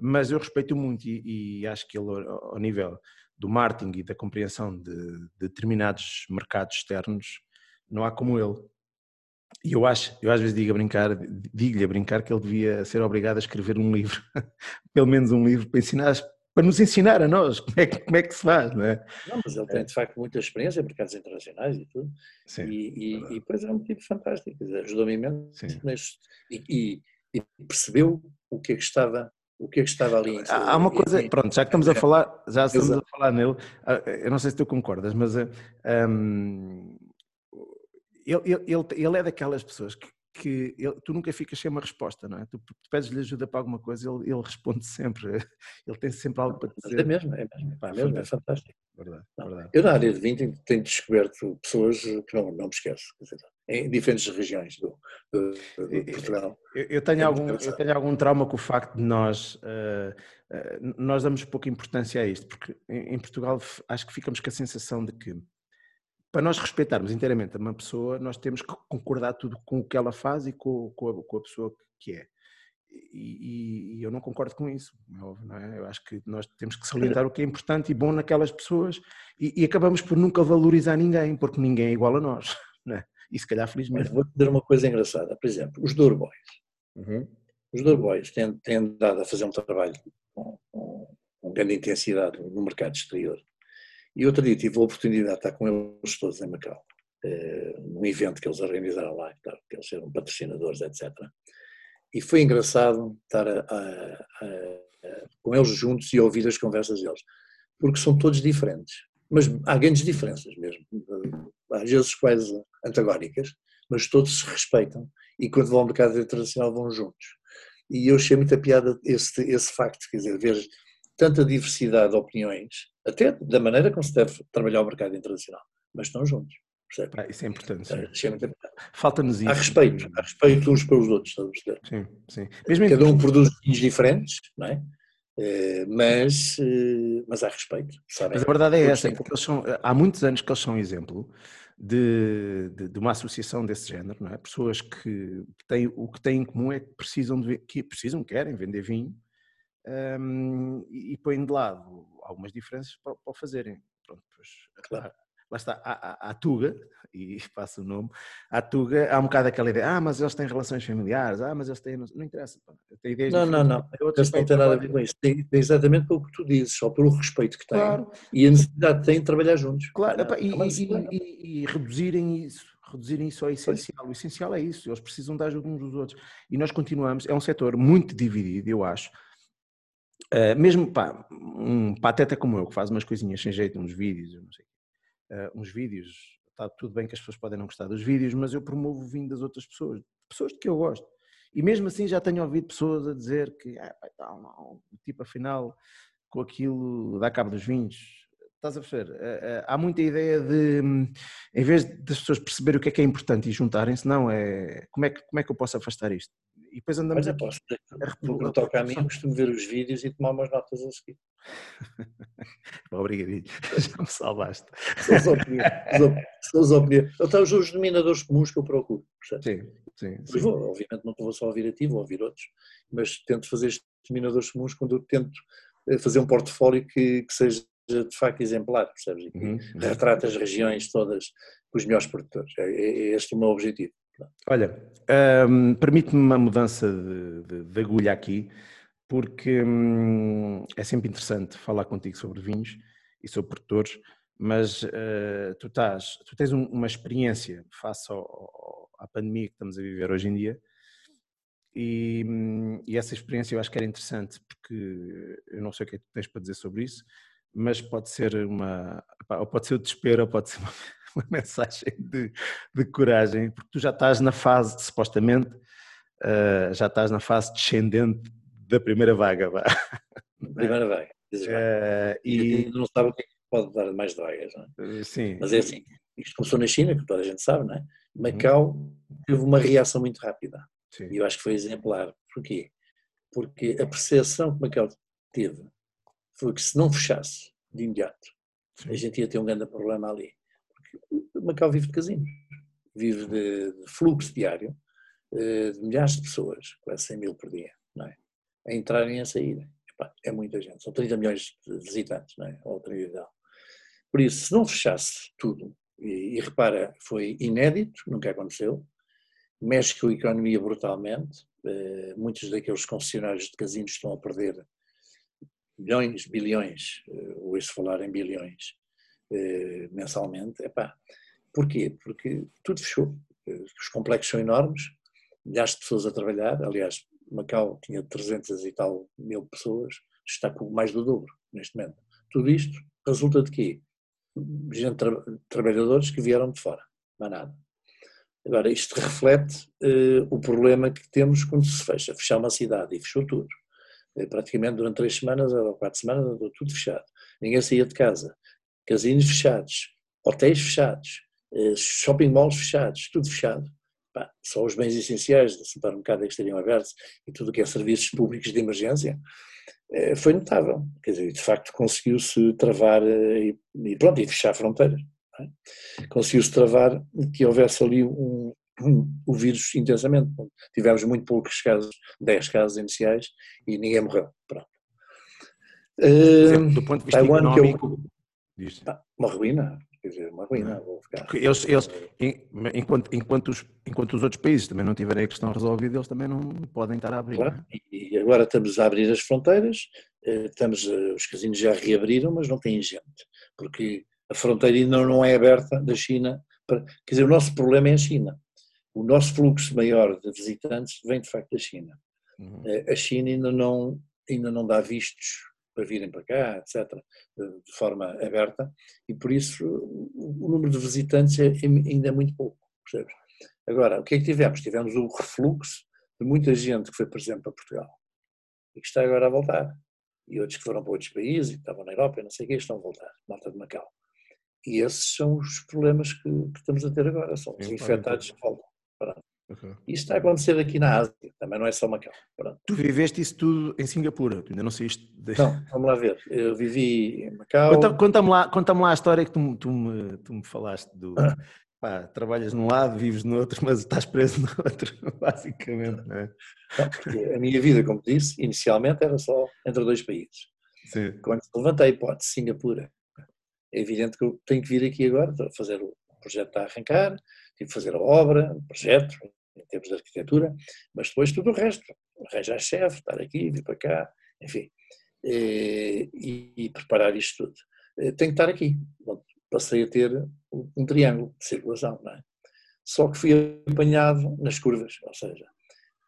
mas eu respeito muito e, e acho que ele, ao nível do marketing e da compreensão de, de determinados mercados externos, não há como ele. E eu acho, eu às vezes digo a brincar, digo-lhe a brincar que ele devia ser obrigado a escrever um livro, pelo menos um livro para ensinar, para nos ensinar a nós como é que, como é que se faz, não é? Não, mas ele tem de facto muita experiência em mercados internacionais e tudo. Sim, e, e, e depois é um tipo fantástico, ajudou-me imenso neste, e, e, percebeu o que é que estava o que é que estava ali. Há uma coisa, pronto, já que estamos a falar, já estamos a falar nele, ah, eu não sei se tu concordas, mas um, ele, ele, ele é daquelas pessoas que, que ele, tu nunca ficas sem uma resposta, não é? Tu, tu pedes-lhe ajuda para alguma coisa, ele, ele responde sempre, ele tem sempre algo para dizer. É mesmo, é mesmo, pá, mesmo é fantástico. Verdade, verdade. Eu na área de vinho tenho, tenho, descoberto pessoas que não, não me esqueço, dizer, em diferentes regiões do, do, do Portugal. Eu, eu, tenho é algum, eu tenho algum trauma com o facto de nós, uh, uh, nós damos pouca importância a isto, porque em, em Portugal acho que ficamos com a sensação de que para nós respeitarmos inteiramente uma pessoa, nós temos que concordar tudo com o que ela faz e com, com, a, com a, pessoa que é. E, e, eu não concordo com isso, é não é? Eu acho que nós temos que salientar o que é importante e bom naquelas pessoas e, e acabamos por nunca valorizar ninguém, porque ninguém é igual a nós? E se calhar felizmente. vou dizer uma coisa engraçada, por exemplo, os Doorboys. Uhum. Os Doorboys têm, têm dado a fazer um trabalho com, com, com grande intensidade no mercado exterior e outro dia tive a oportunidade de estar com eles todos em Macau, uh, num evento que eles organizaram lá, que eles eram patrocinadores, etc. E foi engraçado estar a, a, a, com eles juntos e ouvir as conversas deles, porque são todos diferentes, mas há grandes diferenças mesmo, às vezes quase antagónicas, mas todos se respeitam e quando vão ao mercado internacional vão juntos. E eu achei muita piada esse, esse facto, quer dizer, ver tanta diversidade de opiniões, até da maneira como se deve trabalhar o mercado internacional, mas estão juntos. Ah, isso é importante. É, Falta-nos isso. Há respeito, há respeito uns pelos outros, estás a perceber? Sim, sim. Mesmo Cada um produz vinhos diferentes, não é? Eh, mas, eh, mas há respeito. Sabem? Mas a verdade é essa, é que são, há muitos anos que eles são um exemplo de, de, de, uma associação desse género, não é? Pessoas que têm, o que têm em comum é que precisam, de, que precisam, querem vender vinho um, e, e põem de lado algumas diferenças para, para o fazerem. Pronto, pois, claro. Lá está, a, a, a, Tuga, e passa o nome, a Tuga, há um bocado aquela ideia, ah, mas eles têm relações familiares, ah, mas eles têm, não, não interessa, pá, tem ideias Não, não, não, eles não têm nada a ver com isso, tem, tem exatamente pelo que tu dizes, só pelo respeito que têm. Claro. e a necessidade que têm de trabalhar juntos. Claro, é, e, e, e, e, reduzirem isso, reduzirem isso ao essencial, o essencial é isso, eles precisam da ajuda uns dos outros, e nós continuamos, é um setor muito dividido, eu acho, Uh, mesmo pá, um pateta como eu, que faz umas coisinhas sem jeito, uns vídeos, não sei, uh, uns vídeos, está tudo bem que as pessoas podem não gostar dos vídeos, mas eu promovo o vinho das outras pessoas, pessoas de que eu gosto. E mesmo assim já tenho ouvido pessoas a dizer que, ah, não, não, tipo, afinal, com aquilo dá cabo dos vinhos. Estás a perceber? Uh, há muita ideia de, em vez das pessoas perceberem o que é que é importante e juntarem-se, não, é como é que, como é que eu posso afastar isto? E depois andamos Olha, posso, no que toca a mim, costumo ver os vídeos e tomar umas notas a seguir. Obrigadinho, já me salvaste. São as opiniões. Então, os denominadores comuns que eu procuro. Sim, sim. sim. Vou, obviamente não vou só ouvir a ti, vou ouvir outros, mas tento fazer estes denominadores comuns quando eu tento eh, fazer um portfólio que, que seja de facto exemplar, percebes? E que uhum. uhum. retrata as regiões todas com os melhores produtores. É, é, é este o meu objetivo. Olha, um, permite-me uma mudança de, de, de, agulha aqui, porque hum, é sempre interessante falar contigo sobre vinhos e sobre produtores, mas uh, tu, estás, tu tens um, uma experiência face ao, ao, à pandemia que estamos a viver hoje em dia, e, hum, e, essa experiência eu acho que era interessante, porque eu não sei o que é que tens para dizer sobre isso, mas pode ser uma, pode ser o desespero, pode ser uma, uma mensagem de, de, coragem, porque tu já estás na fase, supostamente, uh, já estás na fase descendente da primeira vaga. Vá. Primeira vaga. Uh, e não sabe o que é pode dar mais vagas, não é? Sim. Mas é assim, isto começou na China, que toda a gente sabe, não é? Macau uhum. teve uma reação muito rápida. Sim. E eu acho que foi exemplar. Porquê? Porque a percepção que Macau teve foi que se não fechasse de imediato, Sim. a gente ia ter um grande problema ali. Macau vive de casinos, vive de, de fluxo diário eh, de milhares de pessoas, quase 100 mil por dia, não é? a entrarem e a saírem. É muita gente, são 30 milhões de visitantes, não é? Ou Por isso, se não fechasse tudo, e, e repara, foi inédito, nunca aconteceu, mexe com a economia brutalmente. Eh, muitos daqueles concessionários de casinos estão a perder milhões, bilhões, eh, ouço falar em bilhões mensalmente. Epá, porquê? Porque tudo fechou. Os complexos são enormes, milhares de pessoas a trabalhar. Aliás, Macau tinha 300 e tal mil pessoas, está com mais do dobro neste momento. Tudo isto resulta de quê? Gente, tra trabalhadores que vieram de fora, não há nada. Agora, isto reflete uh, o problema que temos quando se fecha. Fechar uma cidade e fechou tudo. Praticamente durante três semanas ou quatro semanas andou tudo fechado. Ninguém saía de casa. Casinos fechados, hotéis fechados, uh, shopping malls fechados, tudo fechado. Pá, só os bens essenciais do supermercado é que estariam abertos e tudo o que é serviços públicos de emergência foi notável. Quer dizer, de facto conseguiu-se travar e, e pronto, e fechar fronteiras. É? Conseguiu-se travar que houvesse ali um, um, o vírus intensamente. Tivemos muito poucos casos, 10 casos iniciais, e ninguém morreu. Pronto. Uh, do ponto de vista Taiwan, económico, ah, uma ruína, quer dizer, uma ruína. Ficar. Eles, eles, enquanto, enquanto, os, enquanto os outros países também não tiverem a questão resolvida, eles também não podem estar a abrir. Claro. É? E agora estamos a abrir as fronteiras, eh, estamos, eh, os casinos já reabriram, mas não têm gente, porque a fronteira ainda não é aberta da China. Para, quer dizer, o nosso problema é a China. O nosso fluxo maior de visitantes vem de facto da China. Uhum. Eh, a China ainda não, ainda não dá vistos para virem para cá, etc., de forma aberta, e por isso o número de visitantes é, ainda é muito pouco, percebes? Agora, o que é que tivemos? Tivemos o refluxo de muita gente que foi, por exemplo, para Portugal e que está agora a voltar. E outros que foram para outros países e que estavam na Europa e não sei o que, estão a voltar. Malta de Macau. E esses são os problemas que, que estamos a ter agora, são os infectados que voltam. Okay. Isto está a acontecer aqui na Ásia, também não é só Macau. Pronto. Tu viveste isso tudo em Singapura, tu ainda não saíste. De... Não, vamos lá ver. Eu vivi em Macau. Conta-me conta lá, conta lá a história que tu, tu, me, tu me falaste do. Pá, trabalhas num lado, vives no outro, mas estás preso no outro, basicamente, não é? Não, porque a minha vida, como disse, inicialmente era só entre dois países. Sim. Quando levantei a hipótese Singapura é evidente que eu tenho que vir aqui agora fazer o projeto está a arrancar, tive que fazer a obra, o projeto, em termos de arquitetura, mas depois tudo o resto, arranjar chefe, estar aqui, vir para cá, enfim, e, e, preparar isto tudo. Eh, tenho que estar aqui. Bom, passei a ter um triângulo de circulação, não é? Só que fui apanhado nas curvas, ou seja,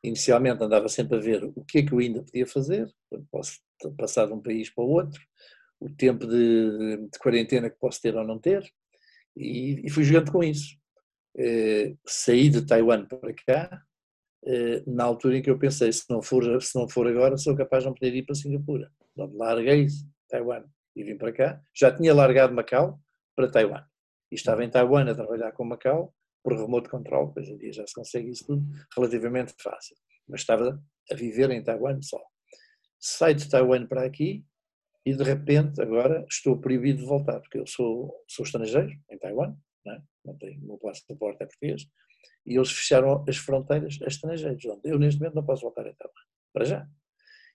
inicialmente andava sempre a ver o que é que eu ainda podia fazer, posso passar de um país para o outro, o tempo de, de quarentena que posso ter ou não ter, e, e fui jogando com isso. Eh, saí de Taiwan para cá, eh, na altura em que eu pensei, se não for, se não for agora, sou capaz de não poder ir para Singapura. Então, larguei Taiwan e vim para cá. Já tinha largado Macau para Taiwan. E estava em Taiwan a trabalhar com Macau por remote control, hoje em dia já se consegue isso tudo relativamente fácil. Mas estava a viver em Taiwan só. Saio de Taiwan para aqui, e de repente agora estou proibido de voltar, porque eu sou, sou estrangeiro em Taiwan, é? Não tenho, o meu passaporte é português, e eles fecharam as fronteiras a estrangeiros. Eu neste momento não posso voltar a Taiwan, para já.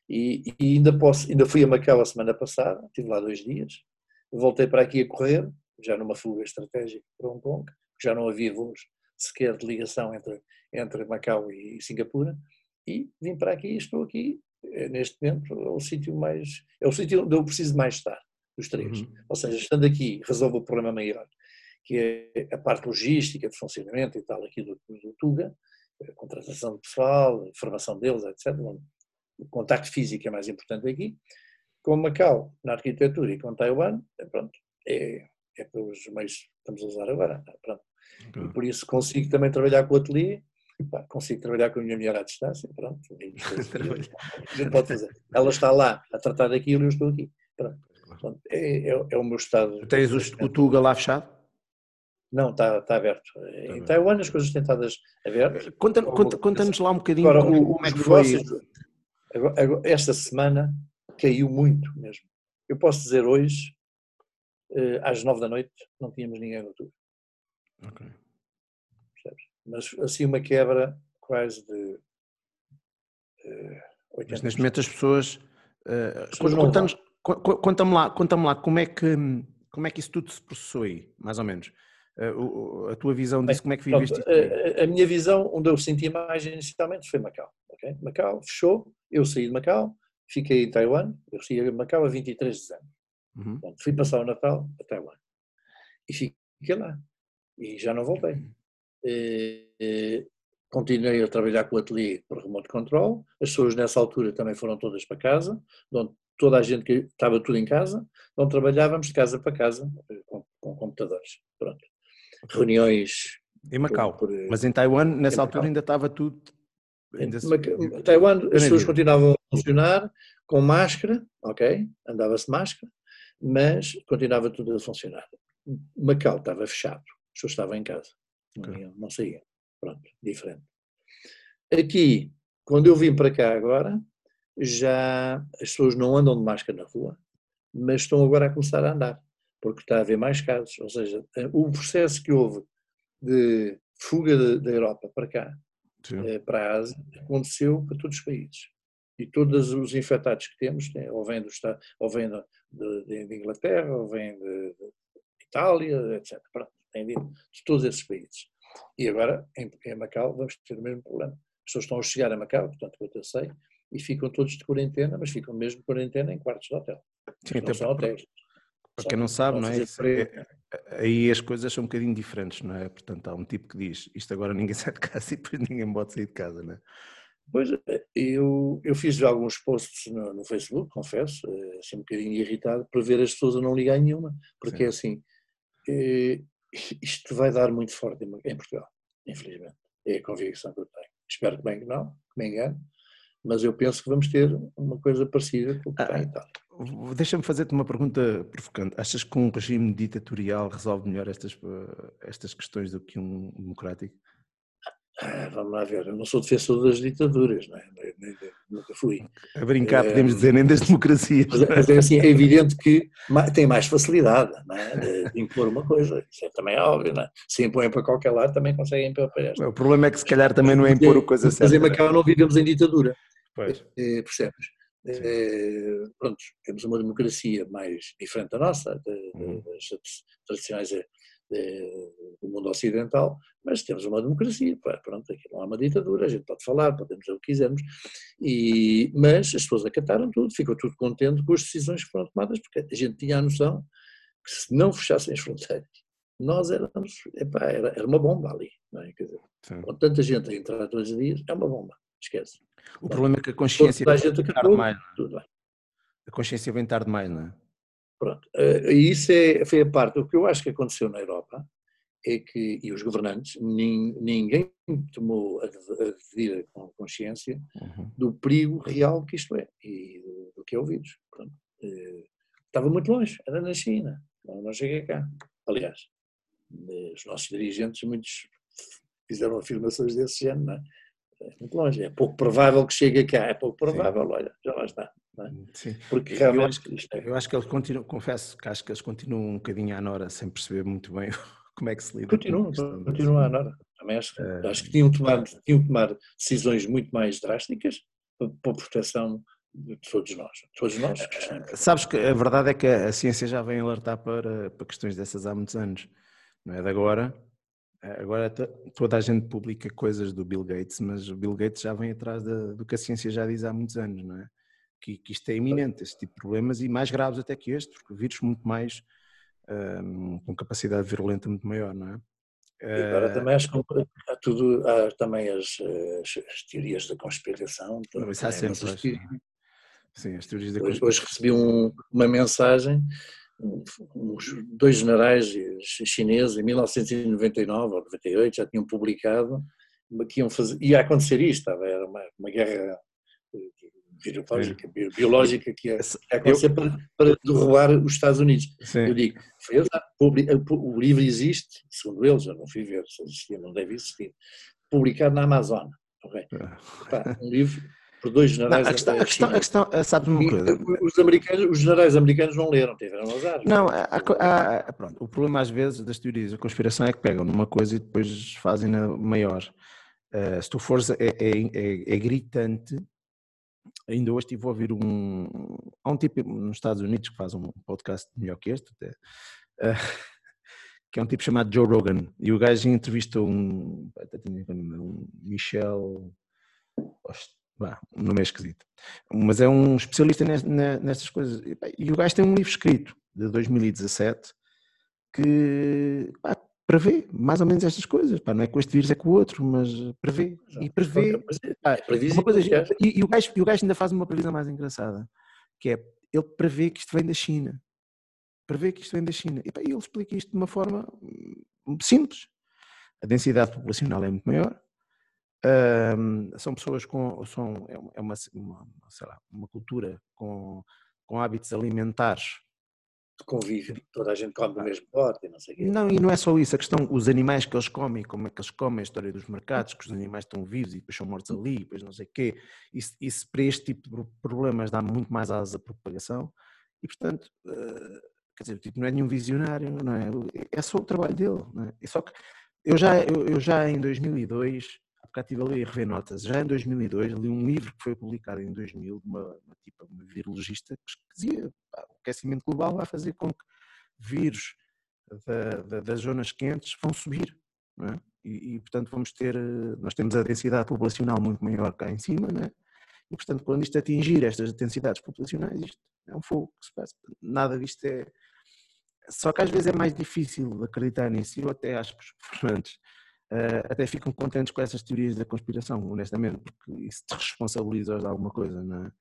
E, e, ainda, posso, ainda fui a Macau a semana passada, estive lá dois dias, voltei para aqui a correr, já numa fuga estratégica para Hong Kong, já não havia voos sequer de ligação entre, entre Macau e Singapura, e vim para aqui e estou aqui é, neste momento é o sítio mais é o sítio onde eu preciso mais estar dos três. Uhum. Ou seja, estando aqui resolve o problema maior, que é a parte logística, de funcionamento e tal aqui do, do Tuga, contratação de pessoal, formação deles, etc. O contacto físico é mais importante aqui. Com Macau, na arquitetura e com Taiwan, é, pronto, é, é pelos meios que estamos a usar agora. Pronto. Okay. E por isso consigo também trabalhar com o ateliê Pá, consigo trabalhar com a minha mulher à distância, pronto. a gente pode fazer. Ela está lá a tratar daquilo e eu estou aqui. Pronto. pronto é, é, é, o meu estado. Tens o, o Tuga lá fechado? Não, está, está aberto. Está em Taiwan as coisas têm estado abertas. Conta-nos conta, conta lá um bocadinho agora, como, como é que foi. Agora, esta semana caiu muito mesmo. Eu posso dizer hoje, eh, às nove da noite, não tínhamos ninguém no Tuga. Ok mas assim uma quebra quase de uh, eh, 80%. Mas neste momento as pessoas. Uh, Conta-me conta lá, conta lá como, é que, como é que isso tudo se processou aí, mais ou menos. Uh, a tua visão disso, como é que viveste pronto, a, a, minha visão, onde eu senti mais inicialmente foi Macau. Okay? Macau fechou, eu saí de Macau, fiquei em Taiwan, eu saí de Macau a 23 de dezembro. Uhum. Pronto, fui passar o Natal a Taiwan. E fiquei lá. E já não voltei. E, e, continuei a trabalhar com o ateliê por remote control. As pessoas nessa altura também foram todas para casa, onde toda a gente que estava tudo em casa, onde trabalhávamos de casa para casa com, com computadores. Reuniões. Em Macau. Por, por, Mas em Taiwan, nessa em altura, Macau. ainda estava tudo. Ainda em Taiwan, as pessoas continuavam a funcionar com máscara, ok? Andava-se de máscara, mas continuava tudo a funcionar. Macau estava fechado, as pessoas estavam em casa, não, iam, não saíam. Pronto, diferente. Aqui, quando eu vim para cá agora, já as pessoas não andam de máscara na rua, mas estão agora a começar a andar, porque está a haver mais casos. Ou seja, o processo que houve de fuga da Europa para cá, Sim. Eh, para a Ásia, aconteceu para todos os países. E todos os infectados que temos, ou vêm do ou vêm de, de, de Inglaterra, ou vêm de, de Itália, etc. Pronto, vindo de todos esses países. E agora, em, em Macau, vamos ter o mesmo problema. As pessoas estão a chegar a Macau, portanto, quanto eu sei, e ficam todos de quarentena, mas ficam mesmo de quarentena em quartos de hotel. Sim, não são hotéis. Para quem não sabe, não é? é? Aí as coisas são um bocadinho diferentes, não é? Portanto, há um tipo que diz isto agora ninguém sai de casa e depois ninguém pode sair de casa, não é? Pois, eu, eu fiz já alguns posts no, no, Facebook, confesso, eh, assim um bocadinho irritado, para ver as pessoas a não ligar nenhuma, porque Sim. é assim, eh, isto vai dar muito forte em Portugal, infelizmente. É a convicção que eu tenho. Espero que bem que não, que me engane, mas eu penso que vamos ter uma coisa parecida com o que ah, está em Itália. Deixa-me fazer-te uma pergunta provocante. Achas que um regime ditatorial resolve melhor estas, eh, estas questões do que um democrático? Ah, vamos lá ver, eu não sou defensor das ditaduras, não é? nunca fui. A brincar, podemos dizer, nem das democracias. Mas, mas é, assim, é evidente que tem mais facilidade é? de impor uma coisa, isso é também óbvio, não é? se impõem para qualquer lado também conseguem impor para esta. O problema é que se calhar também não é impor o coisa certa. Mas em Macau não vivemos em ditadura, pois. Eh, percebes? É, pronto, temos uma democracia mais diferente da nossa, uhum. das tradicionais do mundo ocidental, mas temos uma democracia, pronto, aqui não há uma ditadura, a gente pode falar, podemos dizer o que quisermos, e, mas as pessoas acataram tudo, ficou tudo contente com as decisões que foram tomadas, porque a gente tinha a noção que se não fechassem as fronteiras, nós éramos, epá, era, era uma bomba ali, não é? Quer dizer, com tanta gente a entrar todos os dias, é uma bomba, esquece. O problema é que a consciência vem tarde demais. É? A consciência vem tarde demais, não é? Pronto. Uh, isso é, foi a parte. O que eu acho que aconteceu na Europa é que, e os governantes, nin, ninguém tomou a, a devida consciência uhum. do perigo real que isto é e do, do que é o vírus. Pronto. Uh, estava muito longe, era na China, não, não cheguei cá. Aliás, os nossos dirigentes, muitos fizeram afirmações desse género, não é? É muito longe, é pouco provável que chegue cá, é pouco provável, Sim. olha, já lá está. É? Sim. Porque realmente. Eu acho, que, é... eu acho que eles continuam, confesso que acho que eles continuam um bocadinho à Nora sem perceber muito bem como é que se lida. Continuam, continuam à Nora. Também acho, uh... acho que tinham que, tomar, tinham que tomar decisões muito mais drásticas para, a proteção de todos nós. Todos nós. Uh, sabes que a verdade é que a ciência já vem alertar para, para questões dessas há muitos anos. Não é de agora. Agora toda a gente publica coisas do Bill Gates, mas o Bill Gates já vem atrás do que a ciência já diz há muitos anos, não é? que, que isto é iminente, esse tipo de problemas, e mais graves até que este, porque vírus muito mais, um, com capacidade virulenta muito maior, não é? E agora uh, também acho que há, tudo, há também as, as, as teorias da conspiração. Não, isso há sempre. Sim. sim, as teorias da hoje, conspiração. Hoje recebi um, uma mensagem, uns dois generais chineses em 1999 ou 98 já tinham publicado que iam fazer, ia acontecer isto, era uma, uma guerra biológica, biológica que é, é acontecer eu... para, para derrubar os Estados Unidos. Sim. Eu digo, foi o livro existe, segundo eles, eu não fui ver se existia, não deve existir, publicado na Amazon. Okay? Ah. um livro por dois generais. Não, a questão, a questão, a questão eh, sabes uma coisa? Os, americanos, os generais americanos não leram, tiveram azar. Não, há, há, pronto, o problema às vezes das teorias da conspiração é que pegam numa coisa e depois fazem-na maior. Uh, se tu fores, é, é, é, é gritante ainda hoje estive a ouvir um. Há um tipo nos Estados Unidos que faz um podcast melhor que este, até, uh, que é um tipo chamado Joe Rogan, e o gajo entrevistou um, um Michel, bah, um nome é esquisito, mas é um especialista nestas coisas, e o gajo tem um livro escrito de 2017 que pá, prevê mais ou menos estas coisas, pá, não é com este vírus é com o outro, mas prevê, e prevê, pá, uma coisa, e, e, o gajo, e o gajo ainda faz uma previsão mais engraçada, que é, ele prevê que isto vem da China, prevê que isto vem da China. E, pá, ele explica isto de uma forma hum, simples. A densidade populacional é muito maior, são pessoas com. São, é uma, é uma, lá, uma cultura com, com hábitos alimentares. De convívio, toda a gente come do mesmo pote, não sei o quê. Não, e não é só isso, a questão, os animais que eles comem, como é que eles comem, a história dos mercados, que os animais estão vivos e depois são mortos ali, depois não sei o quê. Isso, isso para este tipo de problemas dá muito mais asa à propagação e, portanto, uh, Quer dizer, tipo, não é nenhum visionário, não é? É só o trabalho dele, não é? só que eu já, eu, eu já em 2002, bocado estive ali a rever notas, já em 2002 li um livro que foi publicado em 2000 de uma, uma, tipo, uma virologista que dizia pá, o aquecimento global vai fazer com que vírus da, da, das zonas quentes vão subir, é? e, e, portanto vamos ter, nós temos a densidade populacional muito maior cá em cima, é? E, portanto, quando isto atingir estas densidades populacionais, isto é um fogo que se passa. Nada disto é. Só que às vezes é mais difícil acreditar nisso. Eu até acho que os governantes uh, até ficam contentes com essas teorias da conspiração, honestamente, porque isso te responsabiliza de alguma coisa, não é?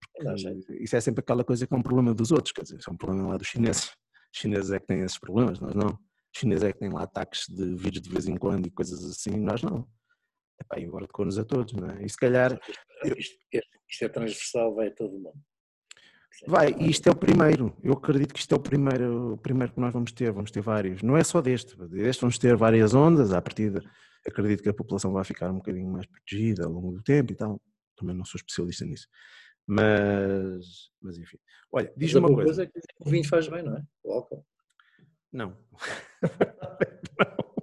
Porque isso é sempre aquela coisa que é um problema dos outros, quer dizer, isso é um problema lá dos chineses. Os chineses é que têm esses problemas, nós não. Os chineses é que têm lá ataques de vírus de vez em quando e coisas assim, nós não. Epá, e agora tocou-nos a todos, não é? E se calhar. Isto, isto é transversal, vai a todo mundo. Vai, e isto é o primeiro. Eu acredito que isto é o primeiro, o primeiro que nós vamos ter. Vamos ter vários. Não é só deste. Deste vamos ter várias ondas. À partida, acredito que a população vai ficar um bocadinho mais protegida ao longo do tempo e tal. Também não sou especialista nisso. Mas, mas enfim. Olha, diz-me uma coisa. coisa é que o vinho faz bem, não é? O álcool. Não.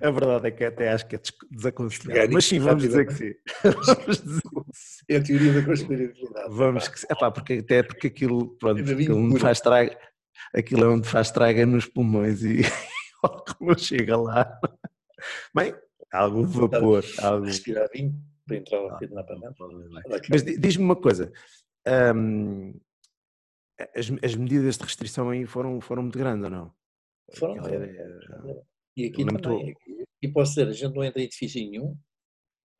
A verdade é que até acho que é desaconselhável. Mas sim, vamos dizer que sim. Vamos dizer que sim. É a teoria da conspiratividade. Vamos que sim. Epá, porque, até porque aquilo, pronto, aquilo faz traga, aquilo é onde faz traga nos pulmões e não chega lá. Bem, algum vapor. Algo... Respirar vinho para entrar na panela. Mas diz-me uma coisa. Hum, as, as, medidas de restrição aí foram, foram muito grandes ou não? Foram. foram. E aqui também, tô... e posso dizer, a gente não entra em edifício nenhum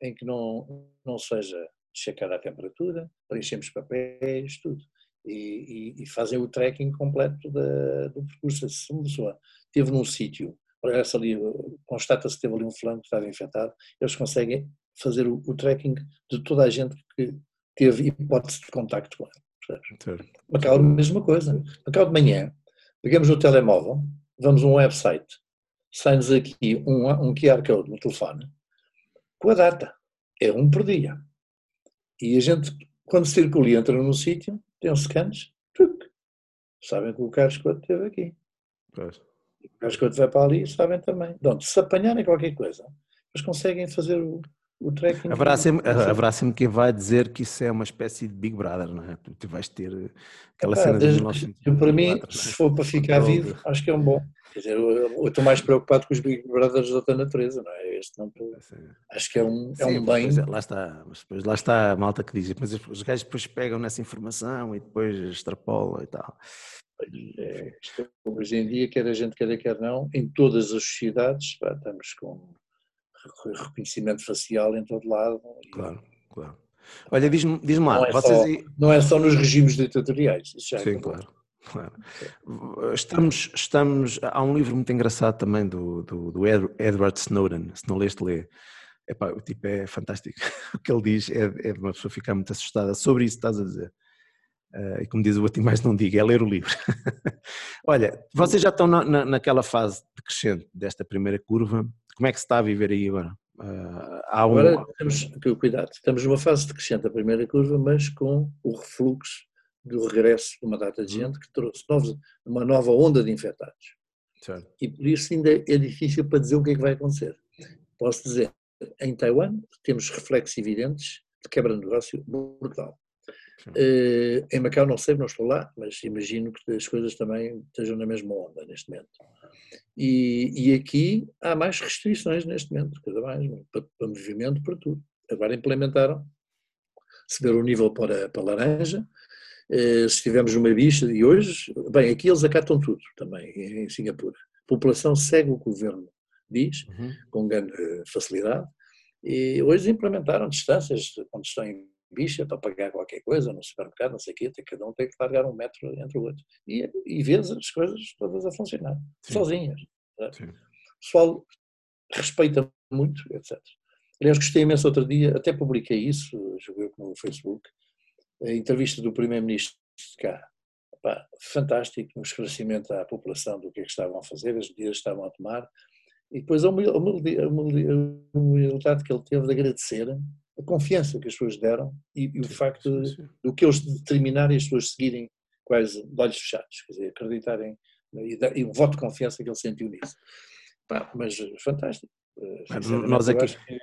em que não, não seja checada a temperatura, preenchemos papéis, tudo. E, e, e fazem o tracking completo da, do percurso. Se uma pessoa esteve num sítio, constata-se que teve ali um flanco que estava infectado, eles conseguem fazer o, o, tracking de toda a gente que teve hipótese de contacto com ele. Macau, a mesma coisa. Macau de manhã, pegamos o telemóvel, vamos a um website, sai-nos aqui um, um QR Code no telefone com a data. É um por dia. E a gente, quando circula e entra num sítio, tem uns scans, tuc, sabem que o Carlos Couto esteve aqui. Pois. O Carlos Couto vai para ali, sabem também. Então, se apanharem qualquer coisa, eles conseguem fazer o, o tracking. Haverá sempre, haverá sempre quem vai dizer que isso é uma espécie de Big Brother, não é? Tu vais ter aquela cena desde, dos Para mim, é? se for para ficar vivo, acho que é um bom. Quer dizer, eu, estou mais preocupado com os Big Brothers da outra natureza, não é? Este não estou. Acho que é um, é Sim, um bem. É, lá está, mas depois lá está a malta que diz, mas os gajos depois pegam nessa informação e depois extrapolam e tal. É, hoje em dia, quer a gente queira, quer não, em todas as sociedades, pá, estamos com reconhecimento facial em todo lado. Claro, claro. Olha, diz-me diz lá, não é, vocês... só, não é só nos regimes ditatoriais. Sim, é claro. Claro. Estamos, estamos. Há um livro muito engraçado também do, do, do Edward Snowden, se não leste, lê. Epá, o tipo é fantástico. O que ele diz é, é de uma pessoa ficar muito assustada sobre isso estás a dizer. Uh, e como diz o outro, mais não diga, é ler o livro. Olha, vocês já estão na, na, naquela fase de crescente desta primeira curva. Como é que se está a viver aí agora? Uh, há um... Agora temos, cuidado, estamos numa fase de crescente da primeira curva, mas com o refluxo do regresso de uma data de gente que trouxe novos, uma nova onda de infectados. Certo. E por isso ainda é difícil para dizer o que é que vai acontecer. Posso dizer, em Taiwan temos reflexos evidentes de quebra de negócio brutal. Uh, em Macau não sei, não estou lá, mas imagino que as coisas também estejam na mesma onda neste momento. E, e aqui há mais restrições neste momento, cada mais, para, para movimento, para tudo. Agora implementaram, ver o nível para, para laranja, uh, se tivermos uma bicha, e hoje, bem, aqui eles acatam tudo também, em Singapura. A população segue o que o governo diz, uhum. com grande facilidade, e hoje implementaram distâncias, quando estão em bicha para pagar qualquer coisa no supermercado, não sei o quê, cada um tem que largar um metro entre o outro. E, e vês as coisas todas a funcionar, Sim. sozinhas. Sim. O pessoal respeita muito, etc. Aliás, gostei imenso outro dia, até publiquei isso, joguei no Facebook, a entrevista do Primeiro-Ministro de cá. Epá, fantástico, um esclarecimento à população do que é que estavam a fazer, as medidas que estavam a tomar, e depois a humildade que ele teve de agradecer a confiança que as pessoas deram e, e o sim, facto sim, sim. do que eles determinarem as pessoas seguirem quase de olhos fechados, quer dizer, acreditarem e, e o voto de confiança que ele sentiu nisso. Pá, mas fantástico. Eh, nós aqui, que...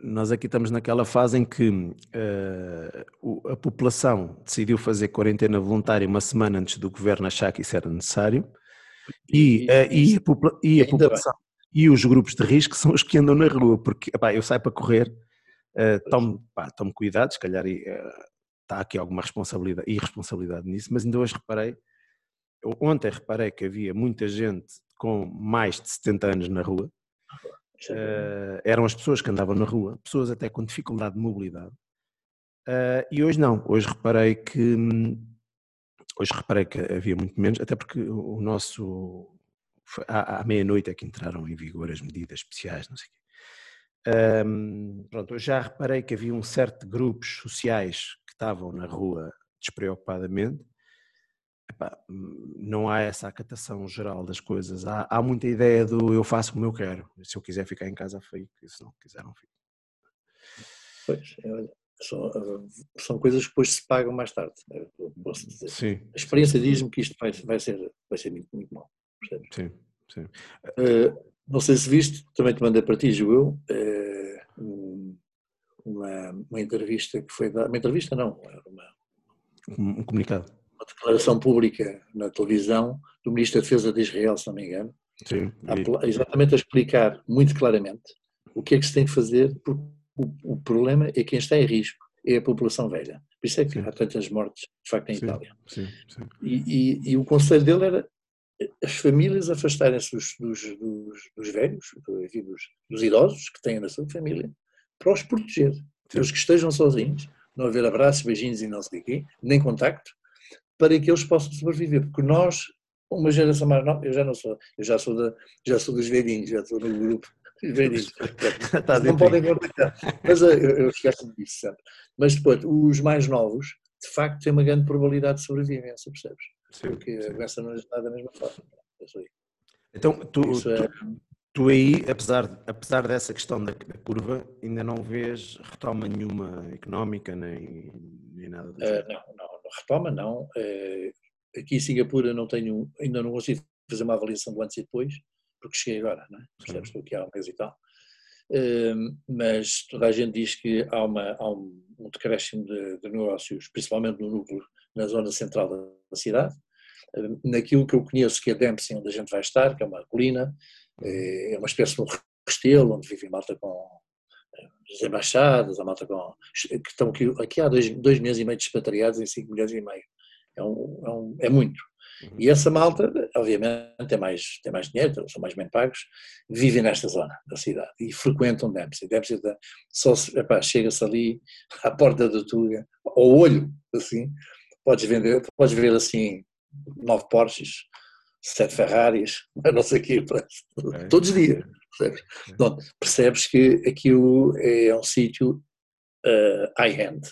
nós aqui estamos naquela fase em que uh, a população decidiu fazer quarentena voluntária uma semana antes do governo achar que isso era necessário e, e, uh, e, a, popula e a população e os grupos de risco são os que andam na rua, porque epá, eu saio para correr Uh, tome, pá, tome cuidado, se calhar uh, está aqui alguma responsabilidade, irresponsabilidade nisso, mas ainda hoje reparei, ontem reparei que havia muita gente com mais de 70 anos na rua, uh, eram as pessoas que andavam na rua, pessoas até com dificuldade de mobilidade, uh, e hoje não, hoje reparei que hoje reparei que havia muito menos, até porque o nosso à, à meia-noite é que entraram em vigor as medidas especiais, não sei o quê. Um, pronto, eu já reparei que havia um certo de grupos sociais que estavam na rua despreocupadamente. Epá, não há essa acatação geral das coisas. Há, há, muita ideia do eu faço como eu quero. Se eu quiser ficar em casa, fico. Se não quiser, não fico. Pois, é, são, são, coisas que depois se pagam mais tarde. Né, posso dizer. Sim. A experiência diz-me que isto vai, vai, ser, vai ser muito, muito mal. Sim, sim. Uh, não sei se viste, também te mandei para ti, eu, eh, uma, uma entrevista que foi dada, uma entrevista não, uma, um comunicado. Uma declaração pública na televisão do Ministro da Defesa de Israel, se não me engano, Sim, a, exatamente a explicar muito claramente o que é que se tem que fazer, porque o, o problema é quem está em risco, é a população velha. Por isso é que sim. há tantas mortes, de facto, em sim, Itália. Sim, sim. E, e, e, o conselho dele era as famílias afastarem-se dos, dos, dos, dos, velhos, enfim, dos, dos, idosos que têm na sua família, para os proteger. Os que estejam sozinhos, não haver abraços, beijinhos e não sei o quê, nem contacto, para que eles possam sobreviver. Porque nós, uma geração mais nova, eu já não sou, eu já sou, da, já sou dos velhinhos, já estou no grupo dos velhinhos. Tá não podem contactar. Mas eh, eu, eu esqueço disso sempre. Mas depois, os mais novos, de facto, têm uma grande probabilidade de sobrevivência, percebes? Sim, porque sim. a doença não lhes dá da mesma forma. Então, tu, é... tu, tu, aí, apesar, apesar dessa questão da, da, curva, ainda não vês retoma nenhuma económica, nem, nem nada disso? Uh, não, não, não, retoma não. Uh, aqui em Singapura não tenho, ainda não consigo fazer uma avaliação do antes e depois, porque cheguei agora, não é? Percebes? Estou aqui há um mês e tal. Uh, mas toda a gente diz que há, uma, há um, um decréscimo de, de negócios, principalmente no núcleo, na zona central da cidade, naquilo que eu conheço que é Dempsey, onde a gente vai estar, que é uma colina, é, é uma espécie de um restelo, onde vive malta com eh, as embaixadas, a malta com. que estão aqui, aqui há dois, dois meses e meio de expatriados em cinco milhões e meio. É, um, é, um, é muito. Uhum. E essa malta, obviamente, tem mais, tem mais dinheiro, são mais bem pagos, vivem nesta zona da cidade e frequentam Dempsey. Dempsey só chega-se ali à porta da Tuga, ao olho, assim, podes, vender, podes ver assim nove Porsches, sete Ferraris, não sei o quê, todos os dias. Percebes? Então, percebes que aquilo é um sítio uh, high-end.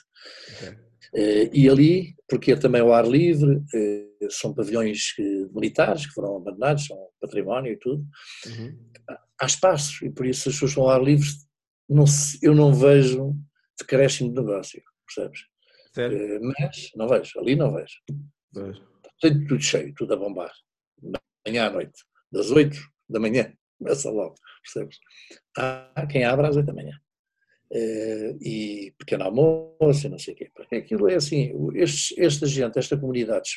Okay. Uh, e ali, porque é também ao ar livre, uh, são pavilhões militares que foram abandonados, são património e tudo, uhum. há espaços e por isso as pessoas estão ao ar livre, não se, eu não vejo decréscimo de negócio, percebes? Mas não vejo, ali não vejo. vejo tem tudo cheio, tudo a bombar. Manhã à noite, das 8 da manhã, começa logo, percebes? Há quem abra às 8 da manhã. Uh, e pequeno almoço e não sei o quê. Porque aquilo é assim, estes, esta gente, esta comunidade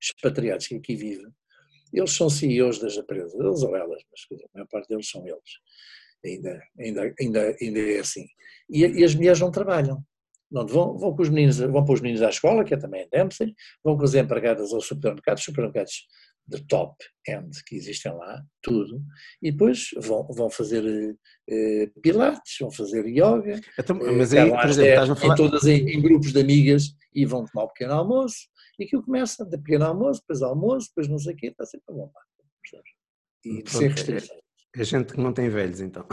expatriados que aqui vive, eles são CEOs das empresas, eles ou elas, mas a maior parte deles são eles. Ainda, ainda, ainda, ainda é assim. E, e as mulheres não trabalham. Não, vão, vão, com os meninos, vão pôr os meninos à escola, que é também em Dempsey, vão com as empregadas aos supermercados, supermercados de top end que existem lá, tudo, e depois vão, vão fazer eh, pilates, vão fazer yoga, então, mas aí, por exemplo, estás a falar... todas em, em, grupos de amigas e vão tomar um pequeno almoço, e aquilo começa de pequeno almoço, depois almoço, depois não sei o quê, está sempre a bombar, E Pronto, sem restrições. É, é gente que não tem velhos, então.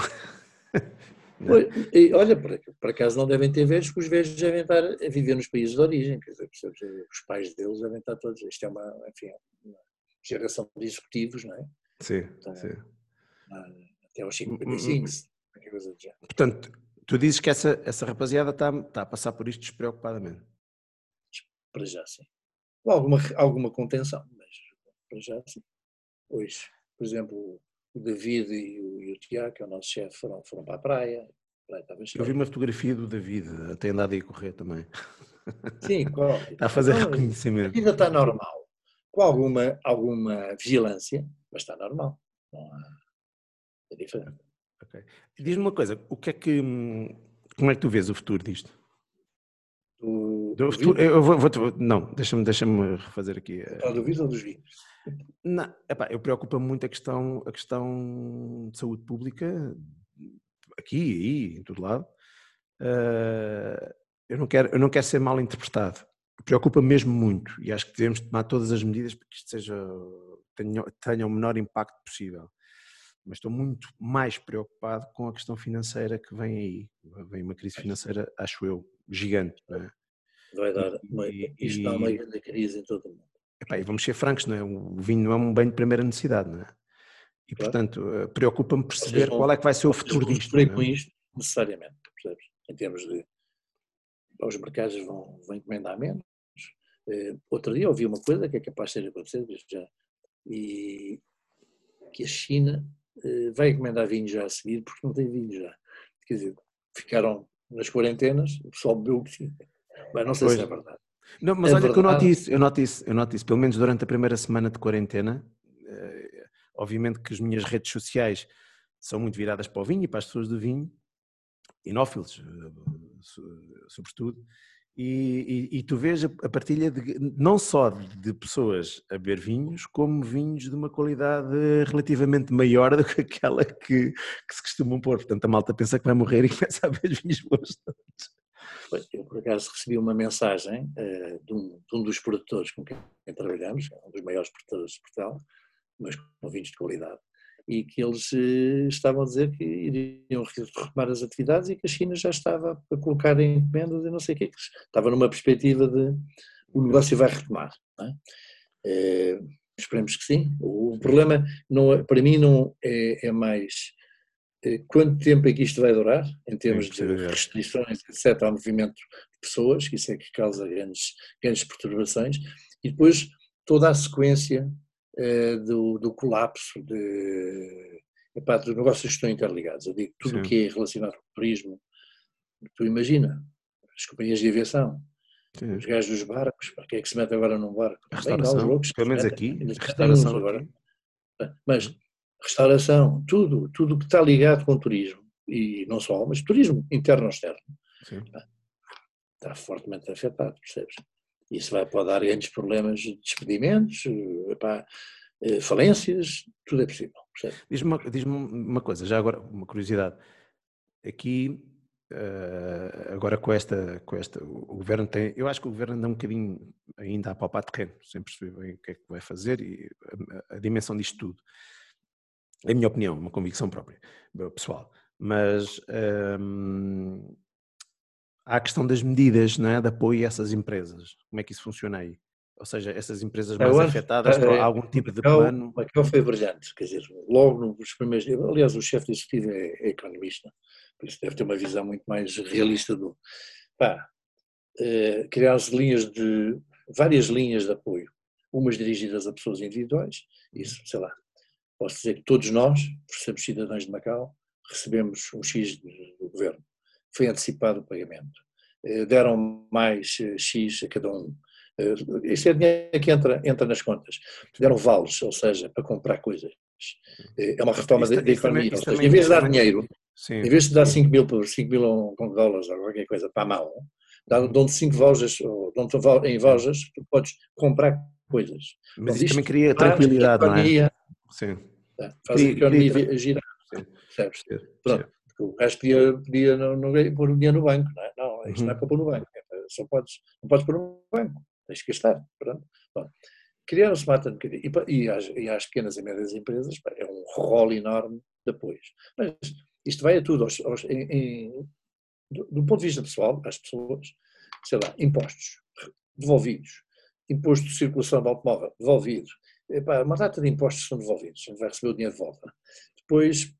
Pois, e, olha, por, por, acaso não devem ter velhos, porque os velhos devem estar a viver nos países de origem, quer dizer, os pais deles devem estar todos. Isto é uma, enfim, uma geração de executivos, não é? Sim, então, sim. Até aos 55, qualquer coisa do género. Portanto, tu dizes que essa, essa rapaziada está, está a passar por isto despreocupadamente. Para já, sim. Com alguma, alguma contenção, mas para já, sim. Hoje, por exemplo, o David e o, e o Tiago, que é o nosso chefe, foram, foram para a praia. Eu vi uma fotografia do David, até andado aí a correr também. Sim? Está a fazer então, reconhecimento. A vida está normal com alguma, alguma vigilância, mas está normal. Não há, é diferente. Okay. Diz-me uma coisa, o que é que, como é que tu vês o futuro disto? Do, do futuro, eu vou, vou, não, deixa-me deixa refazer aqui. Ah, do vinho ou dos vinhos? Não, epá, eu preocupa-me muito a questão, a questão de saúde pública, aqui e aí, em todo lado. Uh, eu, não quero, eu não quero ser mal interpretado preocupa mesmo muito e acho que devemos tomar todas as medidas para que isto seja, tenha, tenha o menor impacto possível. Mas estou muito mais preocupado com a questão financeira que vem aí. Vem uma crise financeira, acho eu, gigante. Não é? Vai dar, uma, isto e, dá uma grande crise em todo o mundo. Epá, e vamos ser francos, não é? o vinho não é um bem de primeira necessidade, não é? E claro. portanto, eh, preocupa-me perceber vão, qual é que vai ser o futuro disto. Não é? com isto, necessariamente, percebes? Em termos de. Os mercados vão, vão encomendar menos, Uh, outro dia ouvi uma coisa que é capaz de ter acontecido já, e que a China uh, vai encomendar vinho já a seguir porque não tem vinho já. Quer dizer, ficaram nas quarentenas, o pessoal bebeu o que tinha. Mas não sei pois. se é verdade. Não, mas é olha verdade... que eu noto isso, eu noto isso, eu noto isso, pelo menos durante a primeira semana de quarentena, uh, obviamente que as minhas redes sociais são muito viradas para o vinho e para as pessoas do vinho, inófilos, sobretudo, e, e, e, tu vês a, partilha de, não só de pessoas a beber vinhos, como vinhos de uma qualidade relativamente maior do que aquela que, que se costumam pôr. Portanto, a malta pensa que vai morrer e começa a beber vinhos bons todos. Eu, por acaso, recebi uma mensagem uh, de, um, de, um, dos produtores com quem trabalhamos, é um dos maiores produtores de Portugal, mas com vinhos de qualidade, e que eles eh, estavam a dizer que iriam retomar as atividades e que a China já estava a colocar em encomendas e não sei o quê, que estava numa perspectiva de o negócio vai retomar. É? É, esperemos que sim. O problema, não, é, para mim, não é, é mais quanto tempo é que isto vai durar, em termos de restrições, etc., ao movimento de pessoas, que isso é que causa grandes, grandes perturbações, e depois toda a sequência eh, do, do, colapso de. Epá, os negócios estão interligados. Eu digo, tudo o que é relacionado com o turismo, tu imagina, as companhias de aviação, Sim. os gajos dos barcos, para quem é que se mete agora num barco? Restauração, Bem, loucos, pelo menos aqui, restauração agora. Aqui. Mas restauração, tudo, tudo que está ligado com o turismo, e não só, mas turismo interno ou externo, Sim. está fortemente afetado, percebes? Isso vai, pode dar grandes problemas de despedimentos, epá, eh, falências, tudo é possível. Diz-me uma, diz uma coisa, já agora, uma curiosidade. Aqui, eh, agora com esta, com esta, o governo tem, eu acho que o governo anda um bocadinho ainda a palpar terreno, sem perceber bem o que é que vai fazer e a, a dimensão disto tudo. É a minha opinião, uma convicção própria, pessoal. Mas ehm, há a questão das medidas não é, de apoio a essas empresas. Como é que isso funciona aí? Ou seja, essas empresas mais é, afetadas por algum tipo de plano? O Raquel foi brilhante, quer dizer, logo nos primeiros dias, aliás o chefe de executivo é, é, economista, por isso deve ter uma visão muito mais realista do... Pá, eh, criar as linhas de, várias linhas de apoio, umas dirigidas a pessoas individuais, isso, sei lá, posso dizer que todos nós, por sermos cidadãos de Macau, recebemos um X do governo foi antecipado o pagamento. Eh, deram mais eh, X a cada um. Isto é dinheiro que entra, entra nas contas. Deram vales, ou seja, para comprar coisas. É uma reforma da economia. Ou seja, em vez de dar dinheiro, Sim. em vez de dar 5 mil, 5 mil dólares ou qualquer coisa para a mão, dão-te 5 vouchers, dão em vouchers, tu podes comprar coisas. Mas então, isto também cria tranquilidade, não é? Sim. Faz a economia girar. Percebes? Pronto. O resto podia, podia não, não, pôr o dinheiro no banco, não é? Não, isto uhum. não é para pôr no banco. É só podes, não podes pôr no banco, tens que gastar. Pronto. Bom, criaram-se mata um bocadinho. E, e, às, e às pequenas e médias empresas pá, é um rol enorme de apoios. Mas isto vai a tudo. Aos, aos, em, em, do, do, ponto de vista pessoal, às pessoas, sei lá, impostos devolvidos, imposto de circulação de automóvel devolvido, Epá, uma data de impostos são gente vai receber o dinheiro de volta. Depois,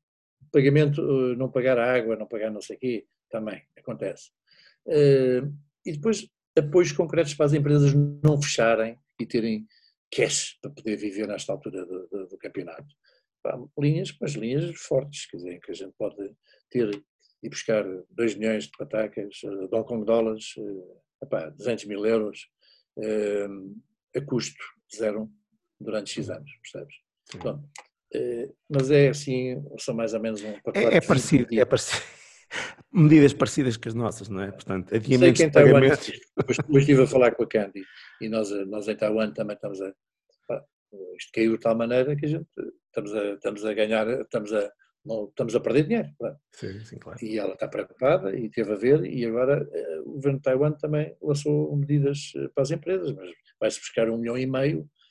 pagamento, eh, não pagar a água, não pagar não sei o quê, também acontece. Eh, e depois, apoios concretos para as empresas não fecharem e terem cash para poder viver nesta altura do, do, do campeonato. linhas, mas linhas fortes, quer dizer, que a gente pode ter e buscar 2 milhões de patacas, uh, Hong Kong dólares, epá, 200 mil euros, a custo zero durante X anos, percebes? Bom, eh, mas é assim, são mais ou menos um pacote. É, é parecido, é parecido. Medidas parecidas com as nossas, não é? Portanto, adiamentos Sei que em Taiwan, depois, estive a falar com a Candy e nós, nós em Taiwan também estamos a. Isto caiu de tal maneira que a gente estamos a, estamos a ganhar, estamos a, não, estamos a perder dinheiro. Sim, sim, claro. E ela está preocupada e teve a ver, e agora eh, o governo de Taiwan também lançou medidas eh, para as empresas, mas vai-se buscar um milhão e meio eh,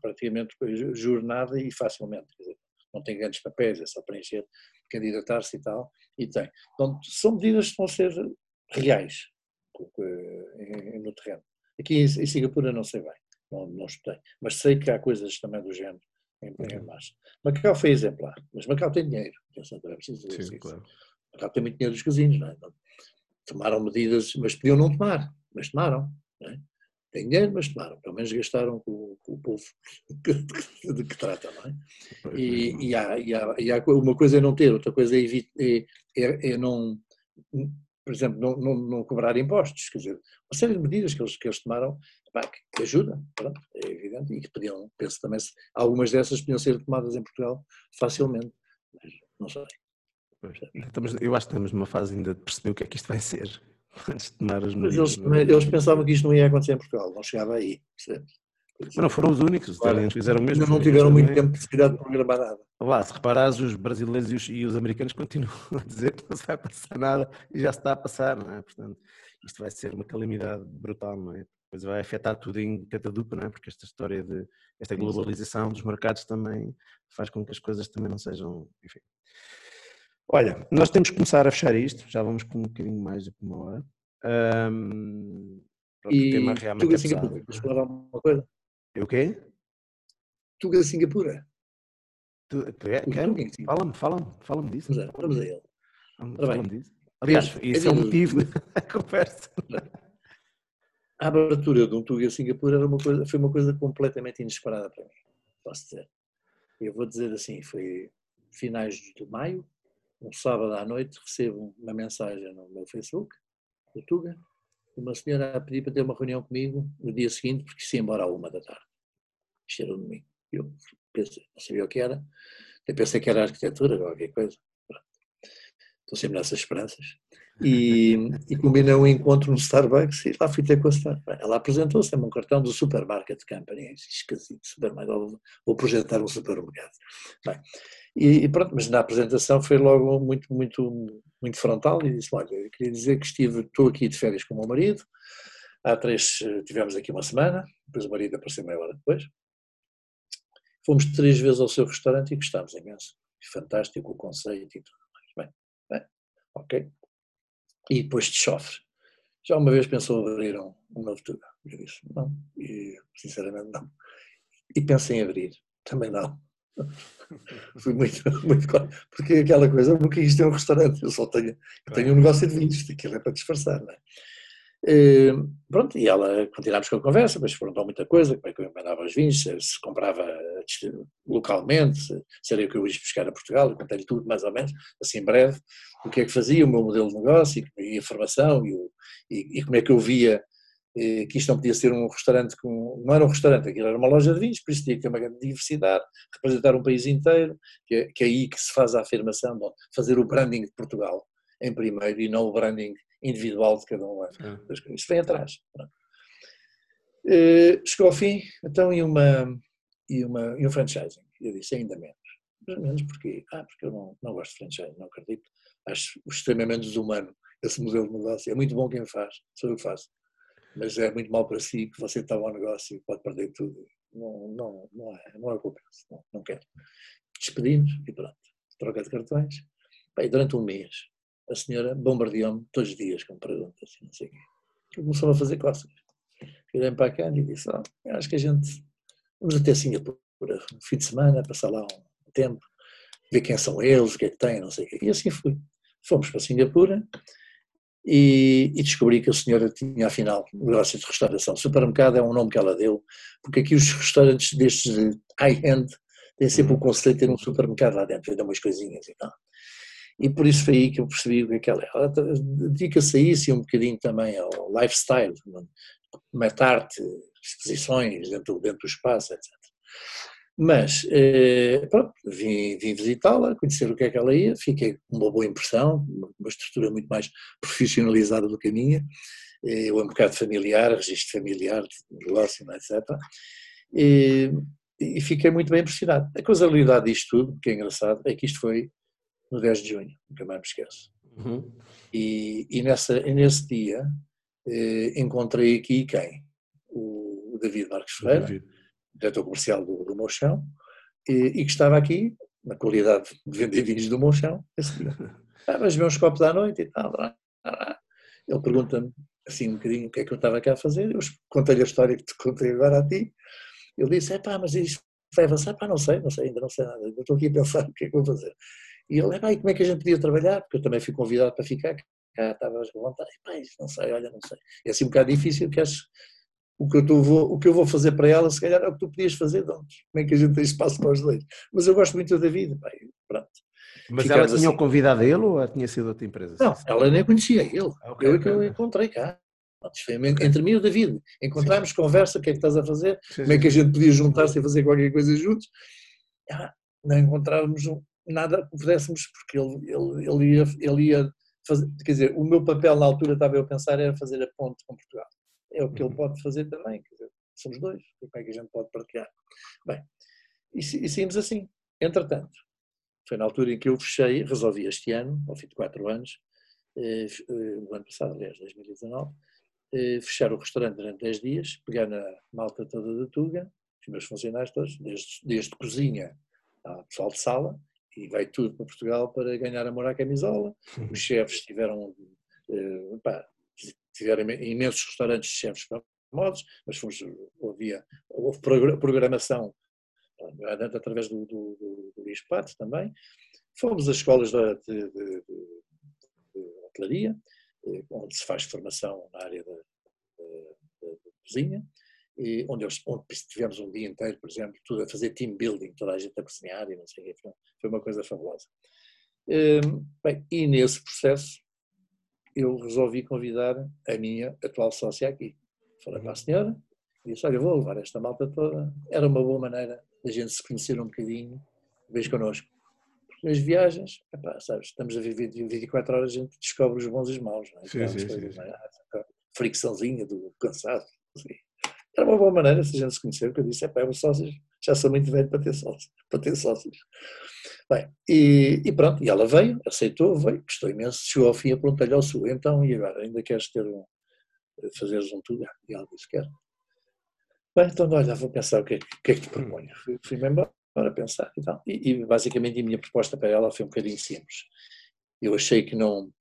praticamente jornada e facilmente. Dizer, não tem grandes papéis, é só preencher, candidatar-se e tal, e tem. Então, são medidas que vão ser reais no terreno. Aqui em Singapura não sei bem, não, não estudei, mas sei que há coisas também do género em, em uhum. massa. Macau foi exemplar, mas Macau tem dinheiro, atenção, é preciso dizer Sim, isso. Claro. Macau tem muito dinheiro dos casinos, não é? Tomaram medidas, mas podiam não tomar, mas tomaram. Não é? Têm dinheiro, mas tomaram, pelo menos gastaram com, com o povo de que trata, não é? E, e, há, e, há, e há uma coisa é não ter, outra coisa é, é, é, é não, por exemplo, não, não, não, cobrar impostos, quer dizer, uma série de medidas que eles, que eles tomaram pá, que, ajudam, pronto, é evidente, e que podiam, penso também, algumas dessas podiam ser tomadas em Portugal facilmente, mas não sei. Estamos, eu acho que estamos numa fase ainda de perceber o que é que isto vai ser antes de tomar as Mas eles, eles, pensavam que isto não ia acontecer em Portugal, não chegava aí, Mas não foram os únicos, os italianos fizeram mesmo. Não tiveram muito tempo de necessidade de programar nada. Lá, se reparares, os brasileiros e os, e os, americanos continuam a dizer que não se vai passar nada e já se está a passar, não é? Portanto, isto vai ser uma calamidade brutal, não é? Depois vai afetar tudo em catadupa, não é? Porque esta história de esta globalização dos mercados também faz com que as coisas também não sejam, enfim, Olha, nós temos que começar a fechar isto, já vamos com um bocadinho mais do que uma hora. Um, e o tema realmente Tuga é Singapura, queres falar alguma coisa? E o quê? Tuga Singapura. Tu, é, quero? Fala-me, fala-me, fala-me disso. Vamos, vamos a ele. Fala-me disso. Aliás, isso é o motivo da conversa. A abertura de um Tuga Singapura era uma coisa, foi uma coisa completamente inesperada para mim, posso dizer. Eu vou dizer assim, foi finais de maio, um sábado à noite, recebo uma mensagem no meu Facebook, do Tuga, uma senhora a pedir para ter uma reunião comigo no dia seguinte, porque se ia embora à uma da tarde. Isto era um domingo. Eu pensei, não sabia o que era, eu pensei que era arquitetura, qualquer coisa. Estou sempre nessas esperanças. E, e combinei um encontro no Starbucks e lá fui ter com a senhora. Ela apresentou-se, tem um cartão do Supermarket Company. Esquisito, supermercado, vou projetar um supermercado. Bem, e, e, pronto, mas na apresentação foi logo muito, muito, muito frontal e disse: Olha, eu queria dizer que estive, estou aqui de férias com o meu marido. Há três, tivemos aqui uma semana, depois o marido apareceu meia hora depois. Fomos três vezes ao seu restaurante e gostámos imenso. Fantástico o conceito e tudo mais. Bem, bem ok. E depois de chofre. Já uma vez pensou abrir um, um novo tubo? Eu disse: Não, e, sinceramente não. E pensei em abrir, também não. Fui muito, muito porque aquela coisa, nunca isto é um restaurante, eu só tenho, eu tenho um negócio de vinhos, aquilo é para disfarçar, não é? E, pronto, e ela, continuámos com a conversa, mas perguntou muita coisa, como é que eu mandava os vinhos, se comprava localmente, seria o que eu ia buscar a Portugal, eu contei-lhe tudo mais ou menos, assim breve, o que é que fazia, o meu modelo de negócio e a formação e, e, e como é que eu via eh, que isto não podia ser um restaurante com. Não era um restaurante, aquilo era uma loja de vinhos, por isso tinha que ter uma grande diversidade, representar um país inteiro, que é, que é aí que se faz a afirmação, de fazer o branding de Portugal em primeiro e não o branding individual de cada um. É. Isso vem atrás. Uh, chegou ao fim, então, e, uma, e, uma, e um franchising. Eu disse, ainda menos. Mas menos porquê? Ah, porque eu não, não gosto de franchising, não acredito. Acho extremamente desumano esse modelo de negócio. É muito bom quem faz, sou eu que faço. Mas é muito mal para si que você está ao negócio e pode perder tudo. Não, não, não é, não é o que eu penso, não, não quero. Despedimos e pronto. Troca de cartões. Bem, durante um mês, a senhora bombardeou-me todos os dias com perguntas, não sei o quê. Começou a fazer cócegas. Virei para cá e disse, oh, acho que a gente, vamos até Singapura, no fim de semana, passar lá um tempo, ver quem são eles, o que é que têm, não sei o quê. E assim fui. Fomos para Singapura e, e, descobri que a senhora tinha, afinal, negócio de restauração. Supermercado é um nome que ela deu, porque aqui os restaurantes destes high-end têm sempre o conceito de ter um supermercado lá dentro, dá umas coisinhas e tal. E por isso foi aí que eu percebi o que é que ela é. Ela dedica-se a isso e um bocadinho também ao lifestyle, mete arte, exposições dentro, dentro do espaço, etc. Mas, eh, pronto, vim, vim visitá-la, conhecer o que é que ela ia, fiquei com uma boa impressão, uma estrutura muito mais profissionalizada do que a minha, eh, um bocado familiar, registro familiar, negócio, etc. E, e fiquei muito bem impressionado. A causalidade disto tudo, que é engraçado, é que isto foi no 10 de junho, nunca mais me esqueço. Uhum. E, e, nessa, e nesse dia eh, encontrei aqui quem? O, o David Marques Ferreira, David. Diretor comercial do, do Mochão, e, e, que estava aqui, na qualidade de vender vinhos do Mochão, esse dia. Ah, mas vê uns copos à noite e tal. Ele pergunta-me assim um bocadinho o que é que eu estava cá a fazer, eu contei-lhe a história que te contei agora a ti, ele disse, é pá, mas isto vai avançar? Pá, não sei, não sei, ainda não sei nada, eu estou aqui a pensar o que é que vou fazer. E ele, e como é que a gente podia trabalhar? Porque eu também fui convidado para ficar cá, estava com vontade. Epá, não sei, olha, não sei. É assim um bocado difícil, que acho o que, eu vou, o que eu vou fazer para ela, se calhar é o que tu podias fazer de onde? Como é que a gente tem espaço para os dois? Mas eu gosto muito da vida, pá, pronto. Mas ela tinha assim. convidado ele ou tinha sido outra empresa? Não, ela nem conhecia ele. Ah, okay, eu é que eu encontrei cá. Entre mim e o David. Encontramos, conversa, o que é que estás a fazer? Sim, como é que a gente podia juntar-se e fazer qualquer coisa juntos? Ah, não encontrávamos nada que pudéssemos, porque ele, ele, ele, ia, ele ia fazer, quer dizer, o meu papel na altura, estava eu a pensar, era fazer a ponte com Portugal. É o que ele uhum. pode fazer também, quer dizer, somos dois, como é que a gente pode partilhar? Bem, e, e saímos assim. Entretanto, foi na altura em que eu fechei, resolvi este ano, ao fim de quatro anos, eh, eh, o ano passado, aliás, 2019, eh, fechar o restaurante durante 10 dias, pegar na malta toda da Tuga, os meus funcionários todos, desde, desde cozinha ao pessoal de sala, e vai tudo para Portugal para ganhar amor à camisola. Os chefes tiveram, uh, pá, tiveram imensos restaurantes de chefes famosos, mas fomos, havia, houve programação através do, do, do, do Luís Pato também. Fomos às escolas de, de, de, de hotelaria, eh, onde se faz formação na área da, cozinha e onde, onde tivemos um dia inteiro, por exemplo, tudo a fazer team building, toda a gente a cozinhar e não sei o que, foi uma coisa fabulosa. Hum, bem, e nesse processo eu resolvi convidar a minha atual sócia aqui. Falei para a senhora e disse, olha, vou levar esta malta toda. Era uma boa maneira da gente se conhecer um bocadinho, vez connosco. Porque nas viagens, epá, sabes, estamos a viver 24 horas, a gente descobre os bons e os maus. Não é? Sim, sim, sim, sim. Fricçãozinha do cansaço. Assim. Era uma boa maneira se a gente se conhecer, porque eu disse, é os sócios já sou muito velho para ter sócios. Para ter sócios. Bem, e, e, pronto, e ela veio, aceitou, veio, gostou imenso, chegou ao fim e perguntei-lhe ao sul, então, e agora, ainda queres ter um, fazeres um tudo? E ela disse, quero. Bem, então, olha, vou pensar o que é, que, é que te proponho. Fui-me embora pensar e tal. E, e, basicamente a minha proposta para ela foi um bocadinho simples. Eu achei que não,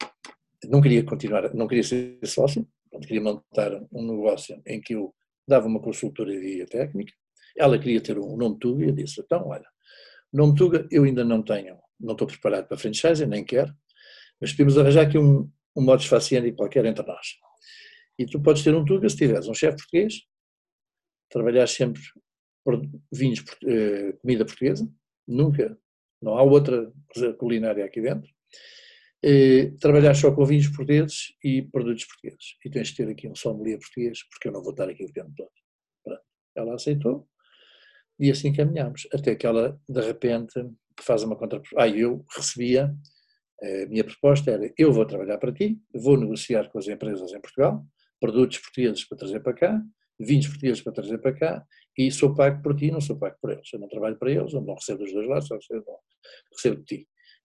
não queria continuar, não queria ser sócio, queria montar um negócio em que eu dava uma consultoria técnica, ela queria ter um nome Tuga e eu disse, então olha, nome Tuga eu ainda não tenho, não estou preparado para franchise, nem quero, mas podemos arranjar aqui um, um modo faciente qualquer entre nós. E tu podes ter um Tuga se tiveres um chefe português, trabalhar sempre vinhos, eh, comida portuguesa, nunca, não há outra culinária aqui dentro. Eh, trabalhar só com vinhos portugueses e produtos portugueses. E tens de ter aqui um sommelier português, porque eu não vou estar aqui o tempo todo. Ela aceitou e assim caminhámos. Até que ela, de repente, faz uma contraproposta. Ah, eu recebia, a minha proposta era: eu vou trabalhar para ti, vou negociar com as empresas em Portugal, produtos portugueses para trazer para cá, vinhos portugueses para trazer para cá, e sou pago por ti, não sou pago por eles. Eu não trabalho para eles, eu não recebo dos dois lados, só recebo, recebo de ti,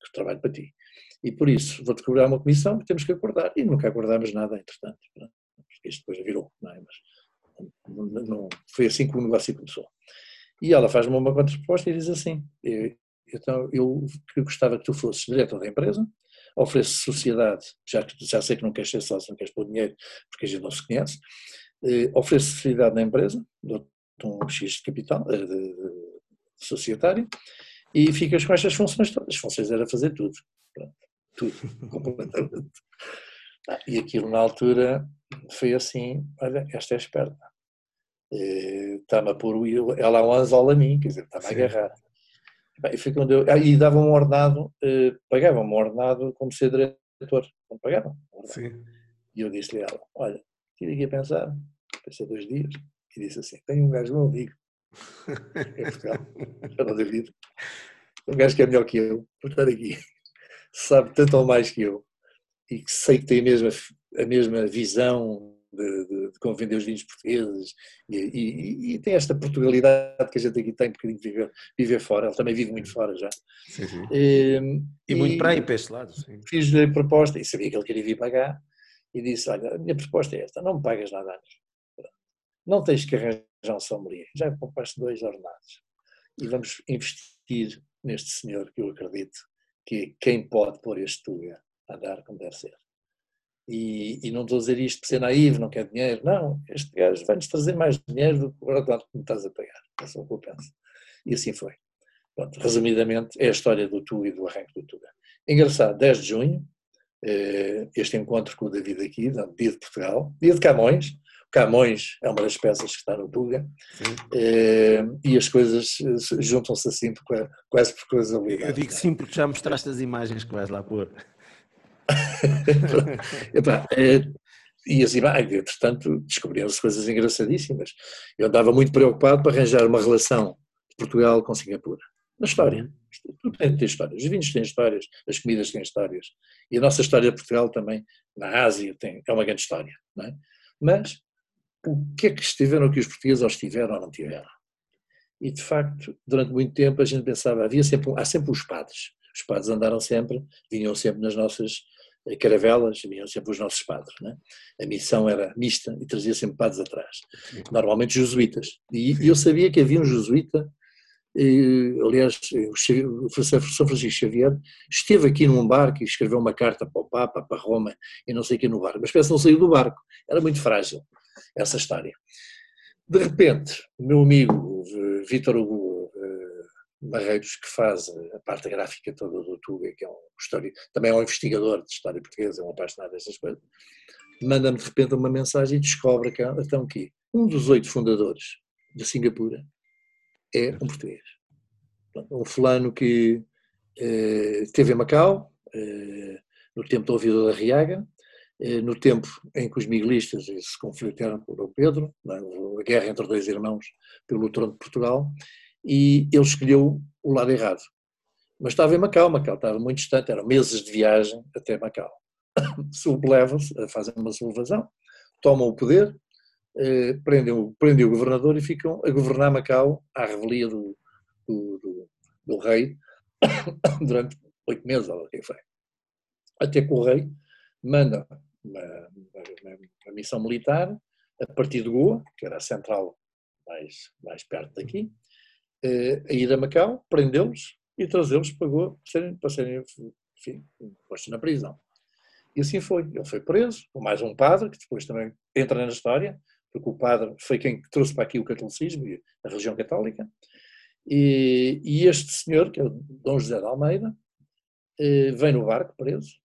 que trabalho para ti. E por isso vou-te cobrar uma comissão que temos que acordar. E nunca acordámos nada, entretanto. Porque isto depois virou, não é? Mas não, não, foi assim que o negócio começou. E ela faz-me uma contraproposta e diz assim: então eu gostava que tu fosses diretor da empresa, ofereço sociedade, já que já sei que não queres ser sócio, não queres pôr dinheiro, porque a gente não se conhece, eh, ofereço sociedade na empresa, dou-te um X de capital, eh, de, de, de, societário, e ficas com estas funções todas. As funções era fazer tudo. Pronto, tudo, completamente. Ah, e aquilo na altura foi assim, olha, esta é esperta. Eh, está-me a pôr ela há um anzol a mim, quer dizer, está-me a agarrar. E, foi quando eu, ah, e dava um ordenado, eh, pagavam um ordenado como ser diretor, não pagavam. Sim. E eu disse-lhe a ela, olha, tive aqui a pensar, pensei dois dias, e disse assim, tenho um gajo meu amigo, em Portugal, já não devido, um gajo que é melhor que eu, por estar aqui, sabe tanto ou mais que eu, e que sei que tem a mesma, a mesma visão de, de, de como vender os vinhos portugueses e, e, e, tem esta Portugalidade que a gente aqui tem um bocadinho de viver, viver fora, ele também vive muito fora já. Sim, sim. E, e, muito para aí, para este lado. Fiz-lhe a proposta e sabia que ele queria vir pagar e disse, olha, a minha proposta é esta, não me pagas nada antes. Não tens que arranjar um sommelier, já poupaste dois ordenados e vamos investir neste senhor que eu acredito que é quem pode pôr este Tuga a andar como deve ser. E, e, não estou a dizer isto por ser naivo, não quer dinheiro, não, este gajo vai-nos trazer mais dinheiro do que o que me estás a pagar, é só o que eu penso. E assim foi. Pronto, resumidamente, é a história do Tuga e do arranque do Tuga. Engraçado, 10 de junho, eh, este encontro com o David aqui, dia de Portugal, dia de Camões, Camões é uma das peças que está no Tuga, eh, e as coisas eh, juntam-se assim quase por coisa ligada. Eu digo sim porque já mostraste as imagens que vais lá pôr. Epá, é, e assim vai, entretanto descobriram-se coisas engraçadíssimas. Eu andava muito preocupado para arranjar uma relação de Portugal com Singapura. Na história. Tudo tem, tem histórias. Os vinhos têm histórias, as comidas têm histórias. E a nossa história de Portugal também, na Ásia, tem, é uma grande história. É? Mas o que é que estiveram que os portugueses ou estiveram ou não tiveram? E de facto, durante muito tempo a gente pensava, havia sempre, há sempre os padres. Os padres andaram sempre, vinham sempre nas nossas caravelas, vinham sempre os nossos padres. Né? A missão era mista e trazia sempre padres atrás. Normalmente jesuítas. E eu sabia que havia um jesuíta, e, aliás, o São Francisco Xavier esteve aqui num barco e escreveu uma carta para o Papa, para Roma, e não sei o que no barco, mas parece que não saiu do barco, era muito frágil essa história. De repente, o meu amigo Vítor Hugo eh, Barreiros, que faz a parte gráfica toda do Tuga, que é um história, também é um investigador de história portuguesa, é um apaixonado dessas coisas, manda-me de repente uma mensagem e descobre que, então, que um dos oito fundadores de Singapura é um português. Um fulano que eh, esteve em Macau, eh, no tempo do ouvidor da Riaga, eh, no tempo em que os miguelistas se conflitaram com o Pedro, é? a guerra entre dois irmãos pelo trono de Portugal, e ele escolheu o lado errado. Mas estava em Macau, Macau estava muito distante, eram meses de viagem até Macau. Sublevam-se, fazem uma sublevação, tomam o poder, eh, prendem, prendem o governador e ficam a governar Macau à revelia do, do, do, do rei durante oito meses, ou que foi. Até que o rei manda uma, uma, uma, missão militar a partir de Goa, que era a central mais, mais perto daqui, a ir a Macau, prendê-los e trazê-los para Goa para serem, para serem enfim, postos na prisão. E assim foi. Ele foi preso, com mais um padre, que depois também entra na história, porque o padre foi quem trouxe para aqui o catolicismo e a religião católica. E, e este senhor, que é o Dom José de Almeida, eh, vem no barco preso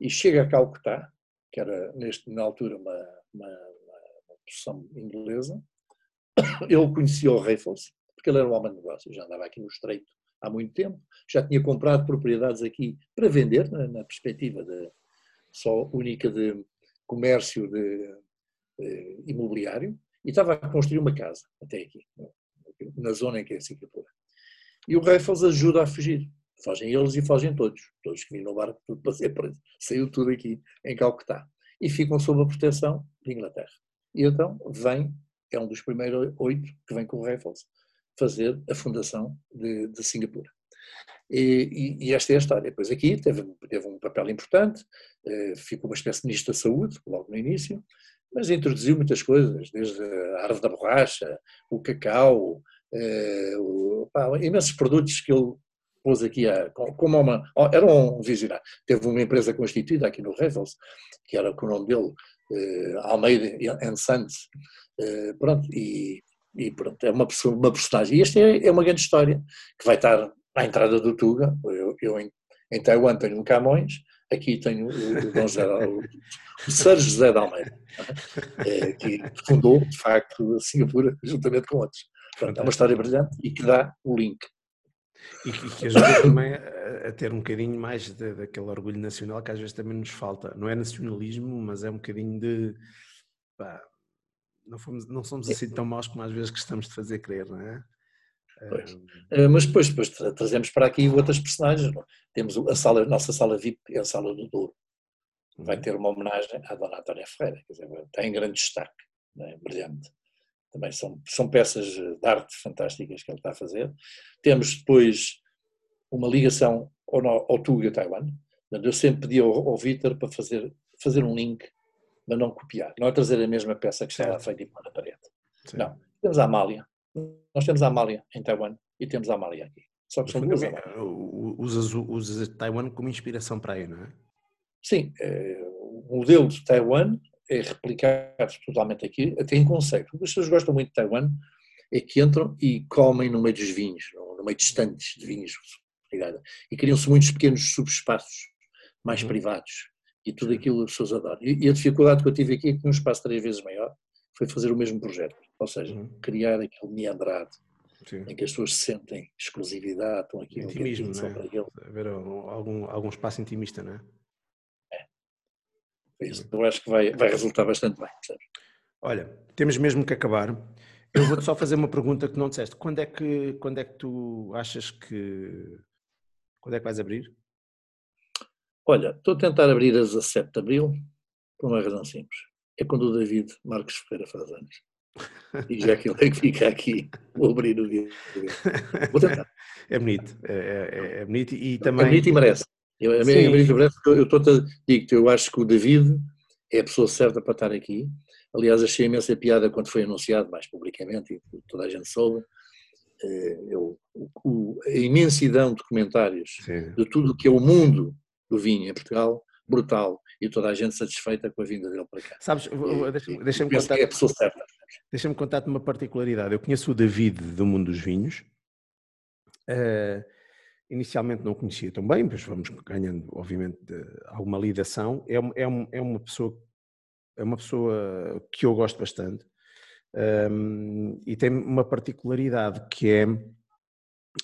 e chega a Calcutá, que era neste, na altura uma, uma, uma, uma inglesa. Ele conhecia o Raffles, porque ele era um homem de negócios, já andava aqui no Estreito há muito tempo, já tinha comprado propriedades aqui para vender, na, na perspectiva de, só única de comércio de, de, imobiliário, e estava a construir uma casa, até aqui, na zona em que é Singapura. E o Raffles ajuda a fugir. Fogem eles e fogem todos. Todos que vinham no barco, tudo para ser preso. Saiu tudo aqui em Calcutá. E ficam sob a proteção de Inglaterra. E então vem, é um dos primeiros oito que vem com o Raffles fazer a fundação de, de Singapura. E, e, e, esta é a história. Depois aqui teve, teve um papel importante, eh, ficou uma espécie de ministro da saúde, logo no início, mas introduziu muitas coisas, desde a árvore da borracha, o cacau, eh, o, pá, imensos produtos que ele pôs aqui, a, como uma, era um visionário. Teve uma empresa constituída aqui no Revels, que era com o nome dele, eh, Almeida and Sons, eh, pronto, e, e pronto, é uma, uma personagem. E esta é, é uma grande história, que vai estar à entrada do Tuga, eu, eu em, em Taiwan tenho um Camões, aqui tenho o, Dom José, o, o Sérgio José de Almeida, é, que fundou, de facto, Singapura, juntamente com outros. Pronto, é uma história brilhante e que dá o link. E que, que ajuda também a, a, ter um bocadinho mais de, daquele orgulho nacional que às vezes também nos falta. Não é nacionalismo, mas é um bocadinho de. Pá, não, fomos, não somos assim tão maus como às vezes gostamos de fazer crer, não é? Pois. Uh, mas depois, depois trazemos para aqui outras personagens. É? Temos a, sala, a nossa sala VIP, é a sala do Douro. Vai uhum. ter uma homenagem à Dona Antónia Ferreira, quer dizer, tem grande destaque, é? brilhante. Também são, são peças de arte fantásticas que ele está a fazer. Temos depois uma ligação ao, ao Tuga Taiwan. Eu sempre pedi ao, ao Vítor para fazer, fazer um link, mas não copiar. Não é trazer a mesma peça que está lá feita e pôr na parede. Sim. Não. Temos a Amália. Nós temos a Amália em Taiwan e temos a Amália aqui. Só que são duas usas, usas Taiwan como inspiração para aí, não é? Sim. É, o modelo de Taiwan é replicado totalmente aqui, até em conceito. O que as pessoas gostam muito de Taiwan é que entram e comem no meio dos vinhos, no meio de estantes de vinhos, e criam-se muitos pequenos subespaços mais uhum. privados, e tudo aquilo as pessoas adoram. E, a dificuldade que eu tive aqui é que num espaço três vezes maior foi fazer o mesmo projeto, ou seja, uhum. criar aquele meandrado, Sim. em que as pessoas sentem exclusividade, estão aqui Intimismo, um não é? Haver algum, algum espaço intimista, não é? Isso eu acho que vai, vai resultar bastante bem. Olha, temos mesmo que acabar. Eu vou-te só fazer uma pergunta que não disseste. Quando é que, quando é que tu achas que. Quando é que vais abrir? Olha, estou a tentar abrir a 17 de Abril por uma razão simples. É quando o David Marcos Ferreira faz anos. E já que ele é que fica aqui, vou abrir o dia. Vou tentar. É bonito, é, é, é bonito e também. É bonito e merece. Eu, a minha, eu estou a digo-te, eu acho que o David é a pessoa certa para estar aqui. Aliás, achei imensa piada quando foi anunciado mais publicamente e toda a gente soube. Eh, eu, a imensidão de comentários Sim. de tudo o que é o mundo do vinho em Portugal, brutal, e toda a gente satisfeita com a vinda dele para cá. Sabes, deixa-me deixa contar. É a pessoa certa. Deixa-me contar-te uma particularidade. Eu conheço o David do mundo dos vinhos. Uh, inicialmente não conhecia tão bem, mas vamos ganhando, obviamente, alguma lidação. É, é, é, uma pessoa, é uma pessoa que eu gosto bastante um, e tem uma particularidade que é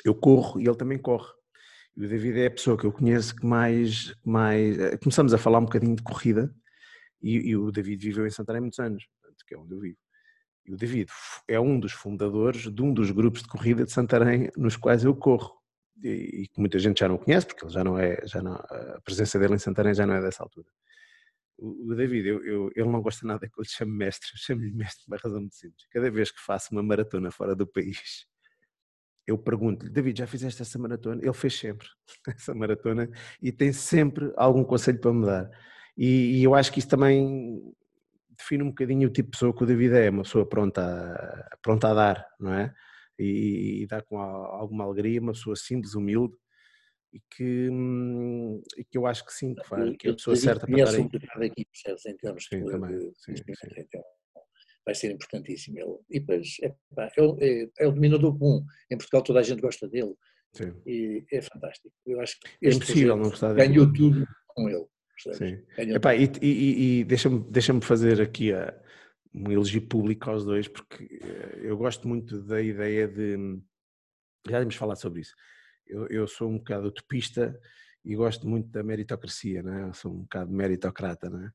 eu corro e ele também corre. E o David é a pessoa que eu conheço que mais, mais eh, começamos a falar um bocadinho de corrida e, e o David viveu em Santarém muitos anos, que é onde eu vivo. E o David é um dos fundadores de um dos grupos de corrida de Santarém nos quais eu corro e, que muita gente já não conhece, porque ele já não é, já não, a presença dele em Santarém já não é dessa altura. O David, eu, eu, ele não gosta nada que eu lhe chame mestre, eu chamo-lhe mestre por uma razão muito simples. Cada vez que faço uma maratona fora do país, eu pergunto-lhe, David, já fizeste essa maratona? Ele fez sempre essa maratona e tem sempre algum conselho para me dar. E, e eu acho que isso também define um bocadinho o tipo de pessoa que o David é, uma pessoa pronta a, pronta a dar, não é? e, e dá com alguma alegria, uma pessoa simples, humilde e que, hum, e que eu acho que sim, que, faz, que é a pessoa certa para aí. Um aqui, percebes, em termos sim, de, também. De, sim, sim. Então, vai ser importantíssimo. Ele, e depois, é, é, é o dominador comum. Em Portugal toda a gente gosta dele. Sim. E é fantástico. Eu acho que é impossível não gostar dele. Ganhou tudo com ele. Epá, e, e, e deixa-me deixa fazer aqui a, um elogio público aos dois, porque eh, eu gosto muito da ideia de. Já vamos falar sobre isso. Eu, eu sou um bocado utopista e gosto muito da meritocracia, né? sou um bocado meritocrata. Né?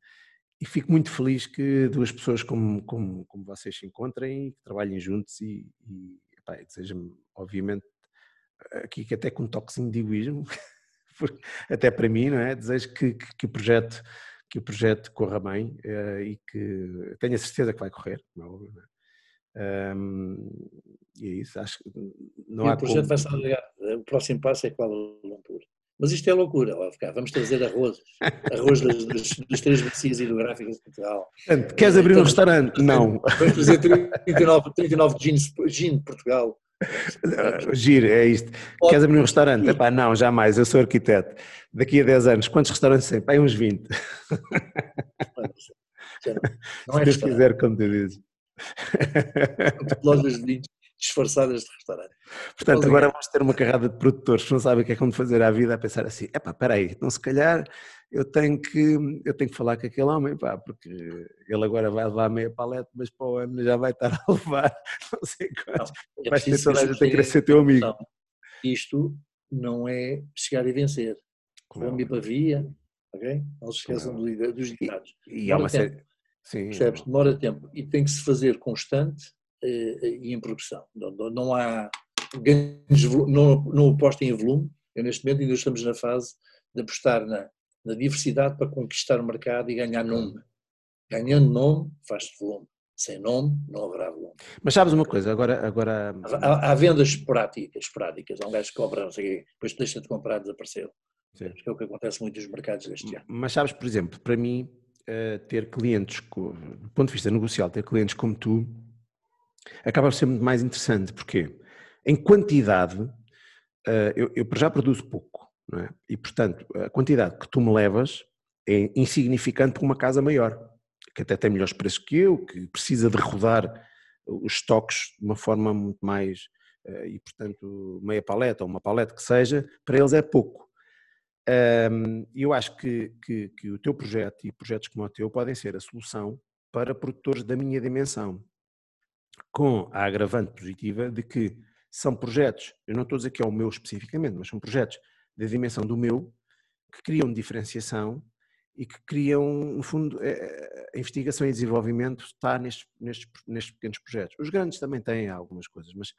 E fico muito feliz que duas pessoas como, como, como vocês se encontrem, que trabalhem juntos e, e desejo-me, obviamente, aqui que até com um toquezinho de egoísmo, até para mim, não é? Desejo que, que, que o projeto que o projeto corra bem uh, e que tenha certeza que vai correr, não é óbvio, não é? Um, e é isso, acho que não e há o projeto como... vai estar ligado. O próximo passo é Kuala Lumpur. Mas isto é loucura, lá ficar. Vamos trazer arroz, arroz das, das, das três bacias hidrográficas de Portugal. Queres abrir então, um restaurante? Não. Vamos trazer 39, 39 gin, gin de Portugal. Giro, é isto. Pode. Queres abrir um restaurante? Epá, não, jamais, eu sou arquiteto. Daqui a 10 anos, quantos restaurantes tem? Pai, uns 20. Não, não é Se Deus quiser, como tu dizes. Lojas de vinhos disfarçadas de restaurante. Portanto, agora vamos ter uma carrada de produtores que não sabem o que é como fazer à vida a pensar assim, epá, espera aí, então se calhar eu tenho que, eu tenho que falar com aquele homem, pá, porque ele agora vai levar meia paleta, mas para o ano já vai estar a levar não sei quantos. Não, é Vais ter toda a gente a querer ser teu amigo. Não, isto não é chegar e vencer. Claro. Vamos para via, ok? Não se esqueçam claro. dos ditados. E, e há uma série... Sim. Percebes? Demora tempo. E tem que se fazer constante e em progressão. Não, não há não, não apostem em volume. Eu, neste momento, ainda estamos na fase de apostar na, na diversidade para conquistar o mercado e ganhar nome. Ganhando nome, faz-se volume. Sem nome, não haverá volume. Mas sabes uma coisa, agora... agora... Há, há vendas esporádicas, esporádicas. Há um gajo que cobra, não sei depois deixa de comprar desapareceu. Sim. Que é o que acontece muito nos mercados deste ano. Mas sabes, por exemplo, para mim, eh, ter clientes, do ponto de vista negocial, ter clientes como tu, acaba por ser muito mais interessante. Porquê? Em quantidade, eh, eu, eu já produzo pouco, não é? E, portanto, a quantidade que tu me levas é insignificante para uma casa maior, que até tem melhores preços que eu, que precisa de rodar os estoques de uma forma muito mais, eh, e portanto, meia paleta ou uma paleta que seja, para eles é pouco. Eu acho que, que, que o teu projeto e projetos como o teu podem ser a solução para produtores da minha dimensão com a agravante positiva de que são projetos, eu não estou a dizer que é o meu especificamente, mas são projetos da dimensão do meu, que criam diferenciação e que criam, no fundo, eh, eh, a investigação e desenvolvimento está nestes, nestes, nestes pequenos projetos. Os grandes também têm algumas coisas, mas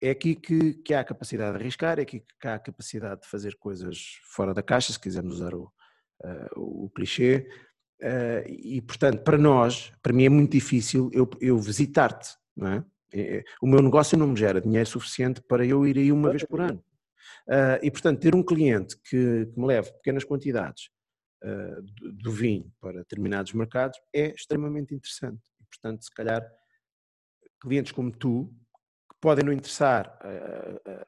é aqui que, que há a capacidade de arriscar, é aqui que há a capacidade de fazer coisas fora da caixa, se quisermos usar o, uh, o clichê, uh, e portanto, para nós, para mim é muito difícil eu, eu visitar-te não é? é? é o meu negócio não me gera dinheiro suficiente para eu ir aí uma vez por ano. Uh, e, portanto, ter um cliente que, que me leve pequenas quantidades uh, do, do, vinho para determinados mercados é extremamente interessante. E, portanto, se calhar, clientes como tu, que podem não interessar a, a,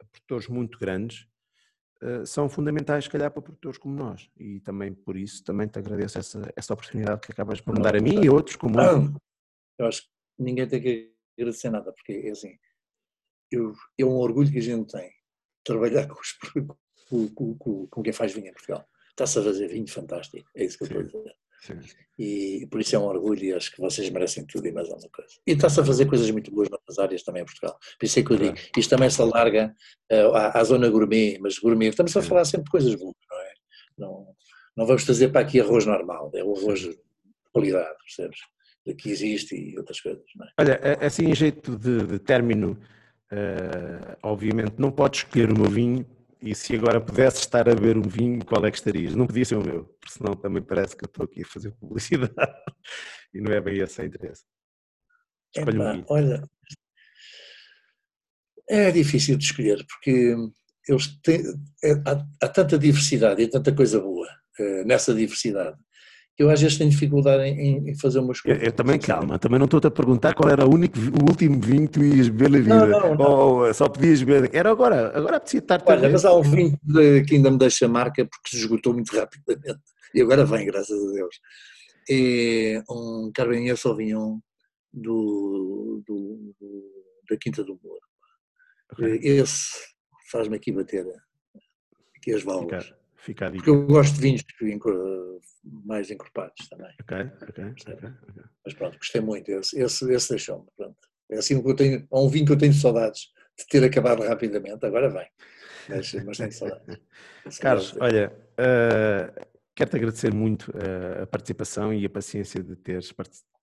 a produtores muito grandes, uh, são fundamentais, se calhar, para produtores como nós. E também, por isso, também te agradeço essa, essa oportunidade que acabas por me dar a mim e a outros como eu. acho que ninguém tem que agradecer nada, porque é assim, eu, é um orgulho que a gente tem trabalhar com, os, com, com, com, quem faz vinho em Portugal. Está-se a fazer vinho fantástico, é isso que eu estou a dizer. Sim. E por isso é um orgulho e acho que vocês merecem tudo e mais alguma coisa. E está-se a fazer coisas muito boas nas áreas também em Portugal. Por isso é que eu digo, isto também se alarga uh, à, à, zona gourmet, mas gourmet, estamos a falar sempre de coisas boas, não é? Não, não vamos trazer para aqui arroz normal, é o arroz de qualidade, percebes? Que existe e outras coisas. É? Olha, assim em jeito de, de término, uh, obviamente não podes escolher o meu vinho e se agora pudesse estar a beber um vinho, qual é que estarias? Não podia ser o meu, porque senão também parece que eu estou aqui a fazer publicidade e não é bem esse o interesse. Escolhe um. Olha, é difícil de escolher porque eles têm, é, há, há, tanta diversidade e tanta coisa boa uh, nessa diversidade eu às vezes tenho dificuldade em, em fazer uma escolha. Eu, eu, também, calma, também não estou-te a perguntar qual era o, único, o último vinho que tu ias beber na vida. Não, não, não. Ou só podias beber. Era agora, agora apetecia estar Olha, mas há um vinho que ainda me deixa marca porque se esgotou muito rapidamente. E agora vem, graças a Deus. É um Cabernet Sauvignon do, do, do, da Quinta do Mouro. Okay. Esse faz-me aqui bater aqui as válvulas. Fica a dica. Porque eu gosto de vinhos mais encorpados também. Ok, ok. Mas pronto, gostei muito. Esse, esse, esse deixou-me. É assim que eu tenho, há um vinho que eu tenho saudades de ter acabado rapidamente, agora vem. Mas, mas tenho saudades. Carlos, olha, uh, quero-te agradecer muito uh, a participação e a paciência de teres,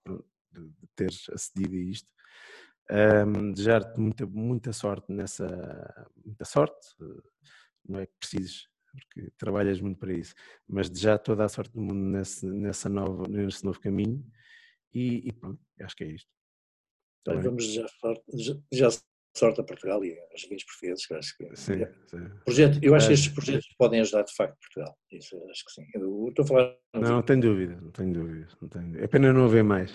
de teres acedido a isto. Um, Desejar-te muita, muita sorte nessa. Muita sorte, não é que precises, porque trabalhas muito para isso, mas desejar toda a sorte do mundo nesse, nessa nova, nesse novo caminho e, e pronto, acho que é isto. Tá vamos sorte, desejar sorte a Portugal e aos vinhos portugueses, acho que sim, é. sim. Projeto, eu acho que estes projetos podem ajudar de facto Portugal. Isso acho que sim. Eu estou a falar. Não, não tenho dúvida, não tenho dúvida. Não tenho, é pena não haver mais.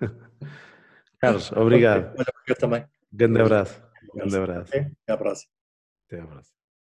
Carlos, obrigado. Eu também. Grande abraço. Grande abraço. Até à próxima. Até à próxima.